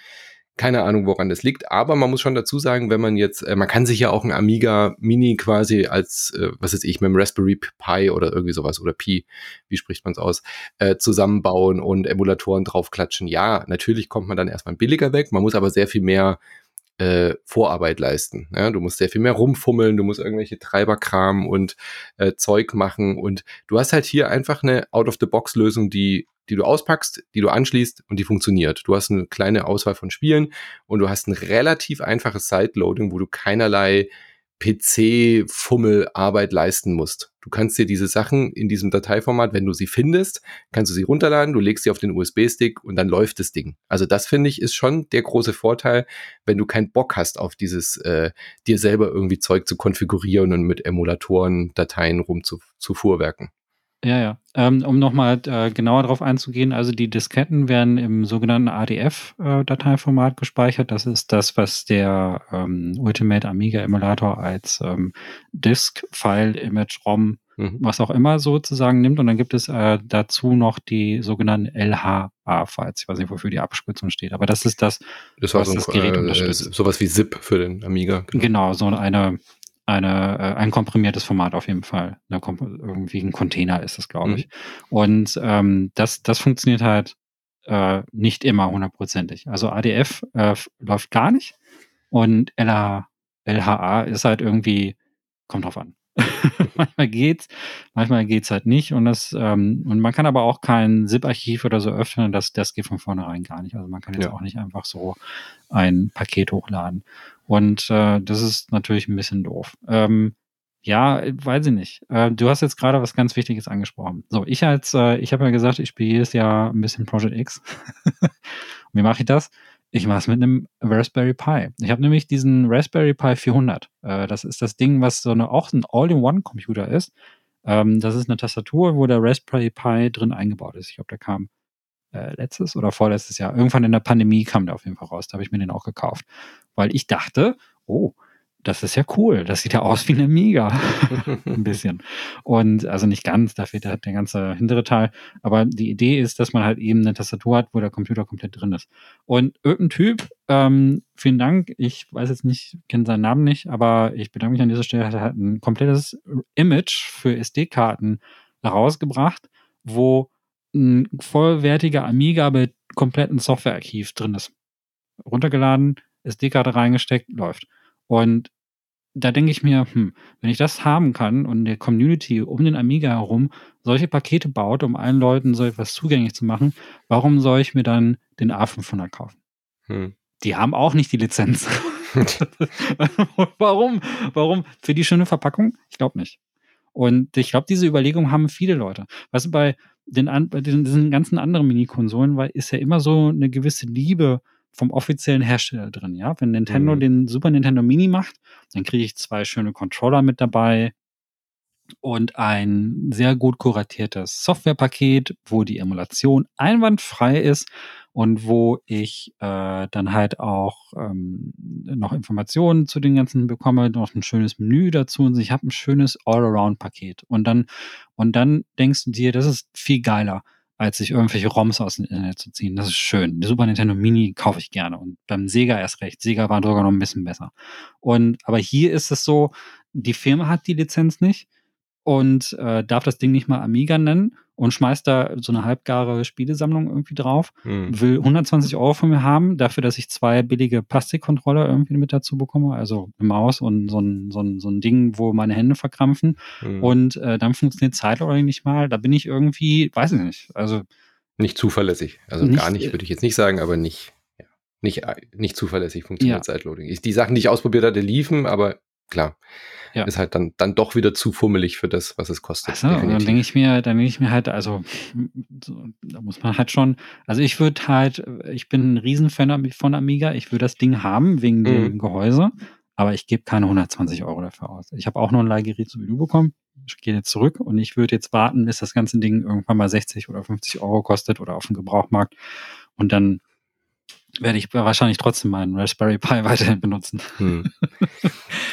Keine Ahnung, woran das liegt, aber man muss schon dazu sagen, wenn man jetzt, äh, man kann sich ja auch ein Amiga Mini quasi als, äh, was weiß ich, mit dem Raspberry Pi oder irgendwie sowas oder Pi, wie spricht man es aus, äh, zusammenbauen und Emulatoren draufklatschen. Ja, natürlich kommt man dann erstmal billiger weg, man muss aber sehr viel mehr äh, Vorarbeit leisten. Ja, du musst sehr viel mehr rumfummeln, du musst irgendwelche Treiberkram und äh, Zeug machen und du hast halt hier einfach eine Out-of-the-Box-Lösung, die die du auspackst, die du anschließt und die funktioniert. Du hast eine kleine Auswahl von Spielen und du hast ein relativ einfaches Sideloading, wo du keinerlei PC-Fummel-Arbeit leisten musst. Du kannst dir diese Sachen in diesem Dateiformat, wenn du sie findest, kannst du sie runterladen, du legst sie auf den USB-Stick und dann läuft das Ding. Also das finde ich ist schon der große Vorteil, wenn du keinen Bock hast auf dieses äh, dir selber irgendwie Zeug zu konfigurieren und mit Emulatoren Dateien rum zu, fuhrwerken. Ja, ja. Ähm, um nochmal äh, genauer darauf einzugehen, also die Disketten werden im sogenannten ADF-Dateiformat äh, gespeichert. Das ist das, was der ähm, Ultimate Amiga Emulator als ähm, Disk, File, Image, ROM, mhm. was auch immer sozusagen nimmt. Und dann gibt es äh, dazu noch die sogenannten LHA-Files. Ich weiß nicht, wofür die Abkürzung steht, aber das ist das, das was so das Gerät äh, unterstützt. Sowas wie ZIP für den Amiga. Genau, genau so eine eine, äh, ein komprimiertes Format auf jeden Fall. Eine, irgendwie ein Container ist es, glaube ich. Mhm. Und ähm, das, das funktioniert halt äh, nicht immer hundertprozentig. Also ADF äh, läuft gar nicht und LH, LHA ist halt irgendwie, kommt drauf an. [LAUGHS] manchmal geht's, manchmal geht's halt nicht und das ähm, und man kann aber auch kein ZIP-Archiv oder so öffnen, das das geht von vornherein gar nicht. Also man kann jetzt ja. auch nicht einfach so ein Paket hochladen und äh, das ist natürlich ein bisschen doof. Ähm, ja, weiß ich nicht. Äh, du hast jetzt gerade was ganz Wichtiges angesprochen. So, ich als, äh, ich habe ja gesagt, ich spiele jedes Jahr ein bisschen Project X. [LAUGHS] Wie mache ich das? Ich mache es mit einem Raspberry Pi. Ich habe nämlich diesen Raspberry Pi 400. Äh, das ist das Ding, was so eine, auch ein All-in-One-Computer ist. Ähm, das ist eine Tastatur, wo der Raspberry Pi drin eingebaut ist. Ich glaube, der kam äh, letztes oder vorletztes Jahr. Irgendwann in der Pandemie kam der auf jeden Fall raus. Da habe ich mir den auch gekauft. Weil ich dachte, oh, das ist ja cool. Das sieht ja aus wie eine Amiga. [LAUGHS] ein bisschen. Und also nicht ganz, da fehlt der, der ganze hintere Teil. Aber die Idee ist, dass man halt eben eine Tastatur hat, wo der Computer komplett drin ist. Und irgendein Typ, ähm, vielen Dank, ich weiß jetzt nicht, kenne seinen Namen nicht, aber ich bedanke mich an dieser Stelle, hat halt ein komplettes Image für SD-Karten rausgebracht, wo ein vollwertiger Amiga mit kompletten Softwarearchiv drin ist. Runtergeladen, SD-Karte reingesteckt, läuft. Und da denke ich mir, hm, wenn ich das haben kann und der Community um den Amiga herum solche Pakete baut, um allen Leuten so etwas zugänglich zu machen, warum soll ich mir dann den A500 kaufen? Hm. Die haben auch nicht die Lizenz. [LAUGHS] [LAUGHS] warum? Warum? Für die schöne Verpackung? Ich glaube nicht. Und ich glaube, diese Überlegung haben viele Leute. Weißt du, bei den, bei diesen, ganzen anderen Mini-Konsolen weil ist ja immer so eine gewisse Liebe vom offiziellen Hersteller drin, ja. Wenn Nintendo mhm. den Super Nintendo Mini macht, dann kriege ich zwei schöne Controller mit dabei und ein sehr gut kuratiertes Softwarepaket, wo die Emulation einwandfrei ist und wo ich äh, dann halt auch ähm, noch Informationen zu den ganzen bekomme, noch ein schönes Menü dazu und ich habe ein schönes All-Around-Paket. Und dann, und dann denkst du dir, das ist viel geiler, als sich irgendwelche ROMs aus dem Internet zu ziehen. Das ist schön. Der Super Nintendo Mini kaufe ich gerne und beim Sega erst recht. Sega war sogar noch ein bisschen besser. Und aber hier ist es so, die Firma hat die Lizenz nicht und äh, darf das Ding nicht mal Amiga nennen und schmeißt da so eine halbgare Spielesammlung irgendwie drauf, hm. will 120 Euro von mir haben, dafür, dass ich zwei billige Plastikcontroller irgendwie mit dazu bekomme, also eine Maus und so ein, so ein, so ein Ding, wo meine Hände verkrampfen hm. und äh, dann funktioniert Zeitloading nicht mal, da bin ich irgendwie, weiß ich nicht, also nicht zuverlässig, also nicht, gar nicht, äh, würde ich jetzt nicht sagen, aber nicht, nicht, nicht zuverlässig funktioniert ja. Zeitloading. Die Sachen, die ich ausprobiert hatte, liefen, aber klar ja. ist halt dann, dann doch wieder zu fummelig für das, was es kostet. Achso, dann denke ich mir, dann denke ich mir halt, also so, da muss man halt schon, also ich würde halt, ich bin ein Riesenfan von Amiga, ich würde das Ding haben wegen mhm. dem Gehäuse, aber ich gebe keine 120 Euro dafür aus. Ich habe auch nur ein Leihgerät so wie du bekommen. Ich gehe jetzt zurück und ich würde jetzt warten, bis das ganze Ding irgendwann mal 60 oder 50 Euro kostet oder auf dem Gebrauchmarkt und dann werde ich wahrscheinlich trotzdem meinen Raspberry Pi [LAUGHS] weiterhin benutzen. Hm. [LAUGHS]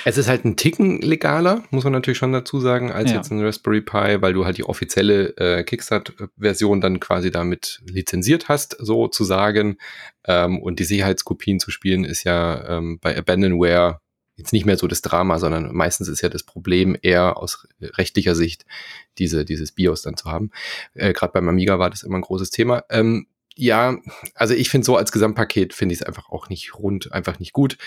Es ist halt ein Ticken legaler, muss man natürlich schon dazu sagen, als ja. jetzt ein Raspberry Pi, weil du halt die offizielle äh, Kickstart-Version dann quasi damit lizenziert hast, sozusagen. Ähm, und die Sicherheitskopien zu spielen ist ja ähm, bei Abandonware jetzt nicht mehr so das Drama, sondern meistens ist ja das Problem eher aus rechtlicher Sicht, diese, dieses BIOS dann zu haben. Äh, Gerade beim Amiga war das immer ein großes Thema. Ähm, ja, also ich finde so als Gesamtpaket finde ich es einfach auch nicht rund, einfach nicht gut.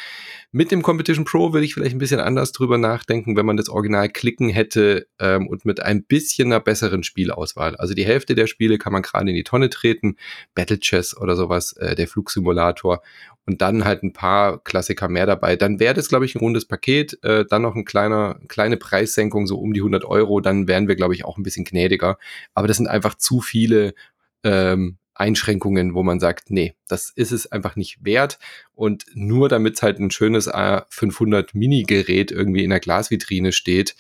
Mit dem Competition Pro würde ich vielleicht ein bisschen anders drüber nachdenken, wenn man das Original klicken hätte ähm, und mit ein bisschen einer besseren Spielauswahl. Also die Hälfte der Spiele kann man gerade in die Tonne treten, Battle Chess oder sowas, äh, der Flugsimulator und dann halt ein paar Klassiker mehr dabei. Dann wäre das, glaube ich, ein rundes Paket. Äh, dann noch ein kleiner, kleine Preissenkung, so um die 100 Euro. Dann wären wir, glaube ich, auch ein bisschen gnädiger. Aber das sind einfach zu viele ähm, Einschränkungen, wo man sagt, nee, das ist es einfach nicht wert. Und nur damit es halt ein schönes A500 Mini-Gerät irgendwie in der Glasvitrine steht,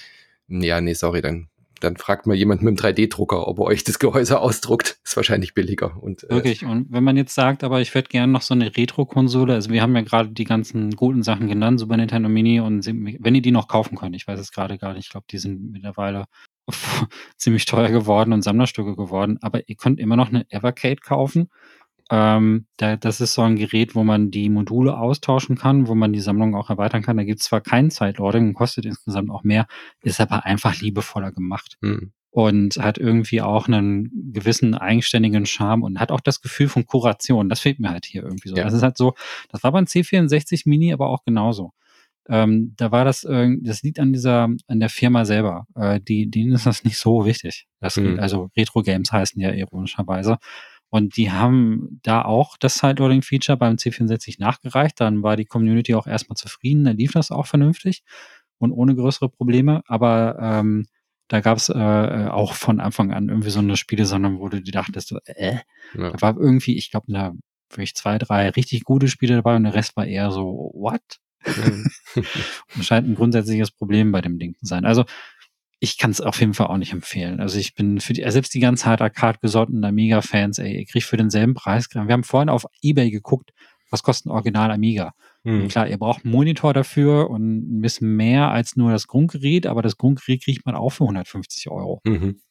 ja, nee, sorry, dann, dann fragt mal jemand mit dem 3D-Drucker, ob er euch das Gehäuse ausdruckt. Ist wahrscheinlich billiger. Und, äh, Wirklich. Und wenn man jetzt sagt, aber ich hätte gerne noch so eine Retro-Konsole, also wir haben ja gerade die ganzen guten Sachen genannt, Super Nintendo Mini und wenn ihr die noch kaufen könnt, ich weiß es gerade gar nicht, ich glaube, die sind mittlerweile [LAUGHS] ziemlich teuer geworden und Sammlerstücke geworden, aber ihr könnt immer noch eine Evercade kaufen. Ähm, da, das ist so ein Gerät, wo man die Module austauschen kann, wo man die Sammlung auch erweitern kann. Da gibt es zwar kein Zeitloading, kostet insgesamt auch mehr, ist aber einfach liebevoller gemacht. Hm. Und hat irgendwie auch einen gewissen eigenständigen Charme und hat auch das Gefühl von Kuration. Das fehlt mir halt hier irgendwie so. Ja. Das ist halt so, das war beim C64 Mini aber auch genauso. Ähm, da war das, äh, das liegt an dieser, an der Firma selber. Äh, die, denen ist das [LAUGHS] nicht so wichtig. Das, mhm. Also Retro Games heißen ja ironischerweise. Und die haben da auch das Sideloading-Feature beim C64 nachgereicht. Dann war die Community auch erstmal zufrieden. Da lief das auch vernünftig und ohne größere Probleme. Aber ähm, da gab es äh, äh, auch von Anfang an irgendwie so eine Spiele, sondern wo du dir dachtest, äh, ja. da war irgendwie, ich glaube, da wirklich zwei, drei richtig gute Spiele dabei und der Rest war eher so, what? [LAUGHS] Mhm. und scheint ein grundsätzliches Problem bei dem Ding zu sein. Also ich kann es auf jeden Fall auch nicht empfehlen. Also ich bin für die, selbst die ganz hart Arcade gesottenen Amiga-Fans, ey, ihr kriegt für denselben Preis. Wir haben vorhin auf Ebay geguckt, was kostet ein Original Amiga. Mhm. Klar, ihr braucht einen Monitor dafür und ein bisschen mehr als nur das Grundgerät, aber das Grundgerät kriegt man auch für 150 Euro. Mhm.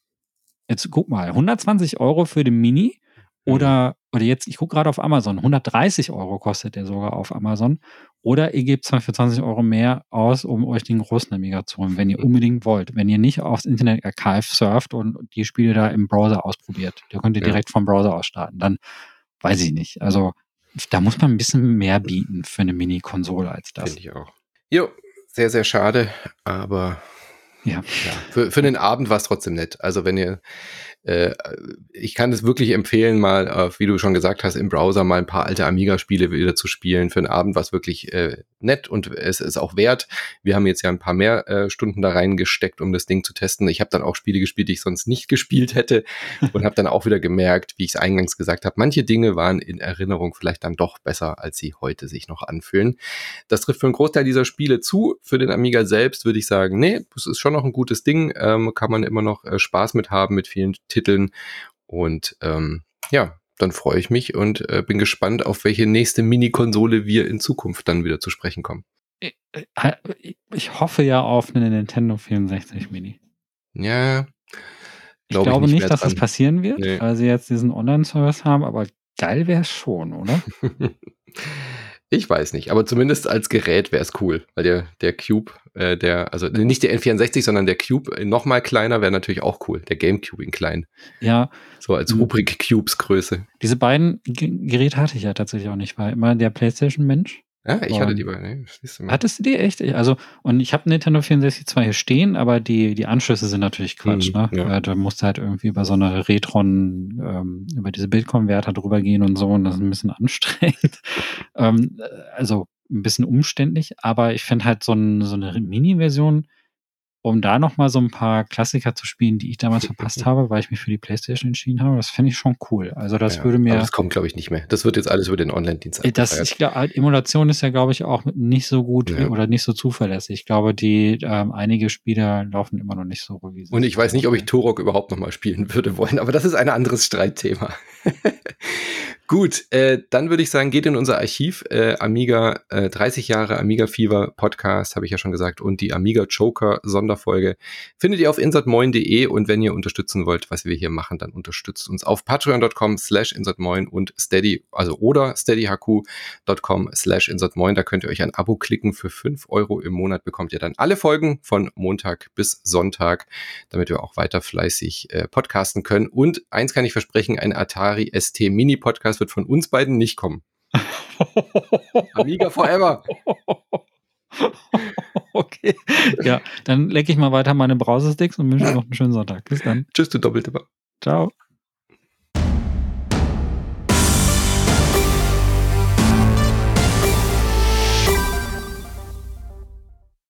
Jetzt guck mal, 120 Euro für den Mini oder, oder jetzt, ich gucke gerade auf Amazon, 130 Euro kostet der sogar auf Amazon. Oder ihr gebt für 20 Euro mehr aus, um euch den großen Amiga zu holen, wenn ihr unbedingt wollt. Wenn ihr nicht aufs Internet Archive surft und die Spiele da im Browser ausprobiert. Da könnt ihr direkt vom Browser aus starten. Dann weiß ich nicht. Also da muss man ein bisschen mehr bieten für eine Mini-Konsole als das. Finde ich auch. Jo, sehr, sehr schade, aber ja. ja für, für den Abend war es trotzdem nett. Also wenn ihr äh, ich kann es wirklich empfehlen, mal, äh, wie du schon gesagt hast, im Browser mal ein paar alte Amiga-Spiele wieder zu spielen. Für einen Abend was wirklich äh, nett und es ist auch wert. Wir haben jetzt ja ein paar mehr äh, Stunden da reingesteckt, um das Ding zu testen. Ich habe dann auch Spiele gespielt, die ich sonst nicht gespielt hätte [LAUGHS] und habe dann auch wieder gemerkt, wie ich es eingangs gesagt habe, manche Dinge waren in Erinnerung vielleicht dann doch besser, als sie heute sich noch anfühlen. Das trifft für einen Großteil dieser Spiele zu. Für den Amiga selbst würde ich sagen, nee, das ist schon noch ein gutes Ding. Ähm, kann man immer noch äh, Spaß mit haben, mit vielen Titeln. Und ähm, ja, dann freue ich mich und äh, bin gespannt, auf welche nächste Mini-Konsole wir in Zukunft dann wieder zu sprechen kommen. Ich, äh, ich hoffe ja auf eine Nintendo 64 Mini. Ja. Glaub ich glaube ich nicht, nicht dass dran. das passieren wird, nee. weil sie jetzt diesen Online-Service haben, aber geil wäre es schon, oder? [LAUGHS] Ich weiß nicht, aber zumindest als Gerät wäre es cool, weil der, der Cube, äh, der, also nicht der N64, sondern der Cube noch mal kleiner wäre natürlich auch cool. Der Gamecube in klein. Ja. So als Rubrik Cubes Größe. Diese beiden G Geräte hatte ich ja tatsächlich auch nicht, weil immer der PlayStation-Mensch ja, ich hatte die beiden. Ne? Hattest du die echt? Also, und ich habe Nintendo 64 zwar hier stehen, aber die, die Anschlüsse sind natürlich Quatsch, mhm, ne? Ja. Da musst du halt irgendwie über so eine Retron, ähm, über diese Bildkonverter drüber gehen und so, und das ist ein bisschen [LAUGHS] anstrengend. ähm, also ein bisschen umständlich, aber ich finde halt so, ein, so eine Mini-Version um da nochmal so ein paar Klassiker zu spielen, die ich damals [LAUGHS] verpasst habe, weil ich mich für die Playstation entschieden habe. Das fände ich schon cool. Also das ja, würde mir. Das kommt, glaube ich, nicht mehr. Das wird jetzt alles über den Online-Dienst Das, ich glaube, halt, Emulation ist ja, glaube ich, auch nicht so gut ja. oder nicht so zuverlässig. Ich glaube, die ähm, einige Spiele laufen immer noch nicht so wie sie Und ich weiß nicht, ob ich Turok überhaupt nochmal spielen würde wollen, aber das ist ein anderes Streitthema. [LAUGHS] Gut, äh, dann würde ich sagen, geht in unser Archiv. Äh, Amiga, äh, 30 Jahre Amiga Fever Podcast, habe ich ja schon gesagt, und die Amiga Joker Sonderfolge findet ihr auf insertmoin.de und wenn ihr unterstützen wollt, was wir hier machen, dann unterstützt uns auf patreon.com slash insertmoin und steady, also oder steadyhq.com slash insertmoin. Da könnt ihr euch ein Abo klicken. Für 5 Euro im Monat bekommt ihr dann alle Folgen von Montag bis Sonntag, damit wir auch weiter fleißig äh, podcasten können. Und eins kann ich versprechen, ein Atari ST Mini Podcast wird von uns beiden nicht kommen. Amiga Forever. [LAUGHS] okay. Ja, dann lecke ich mal weiter meine Brausesticks und wünsche noch einen schönen Sonntag. Bis dann. Tschüss, du doppelte. Ciao.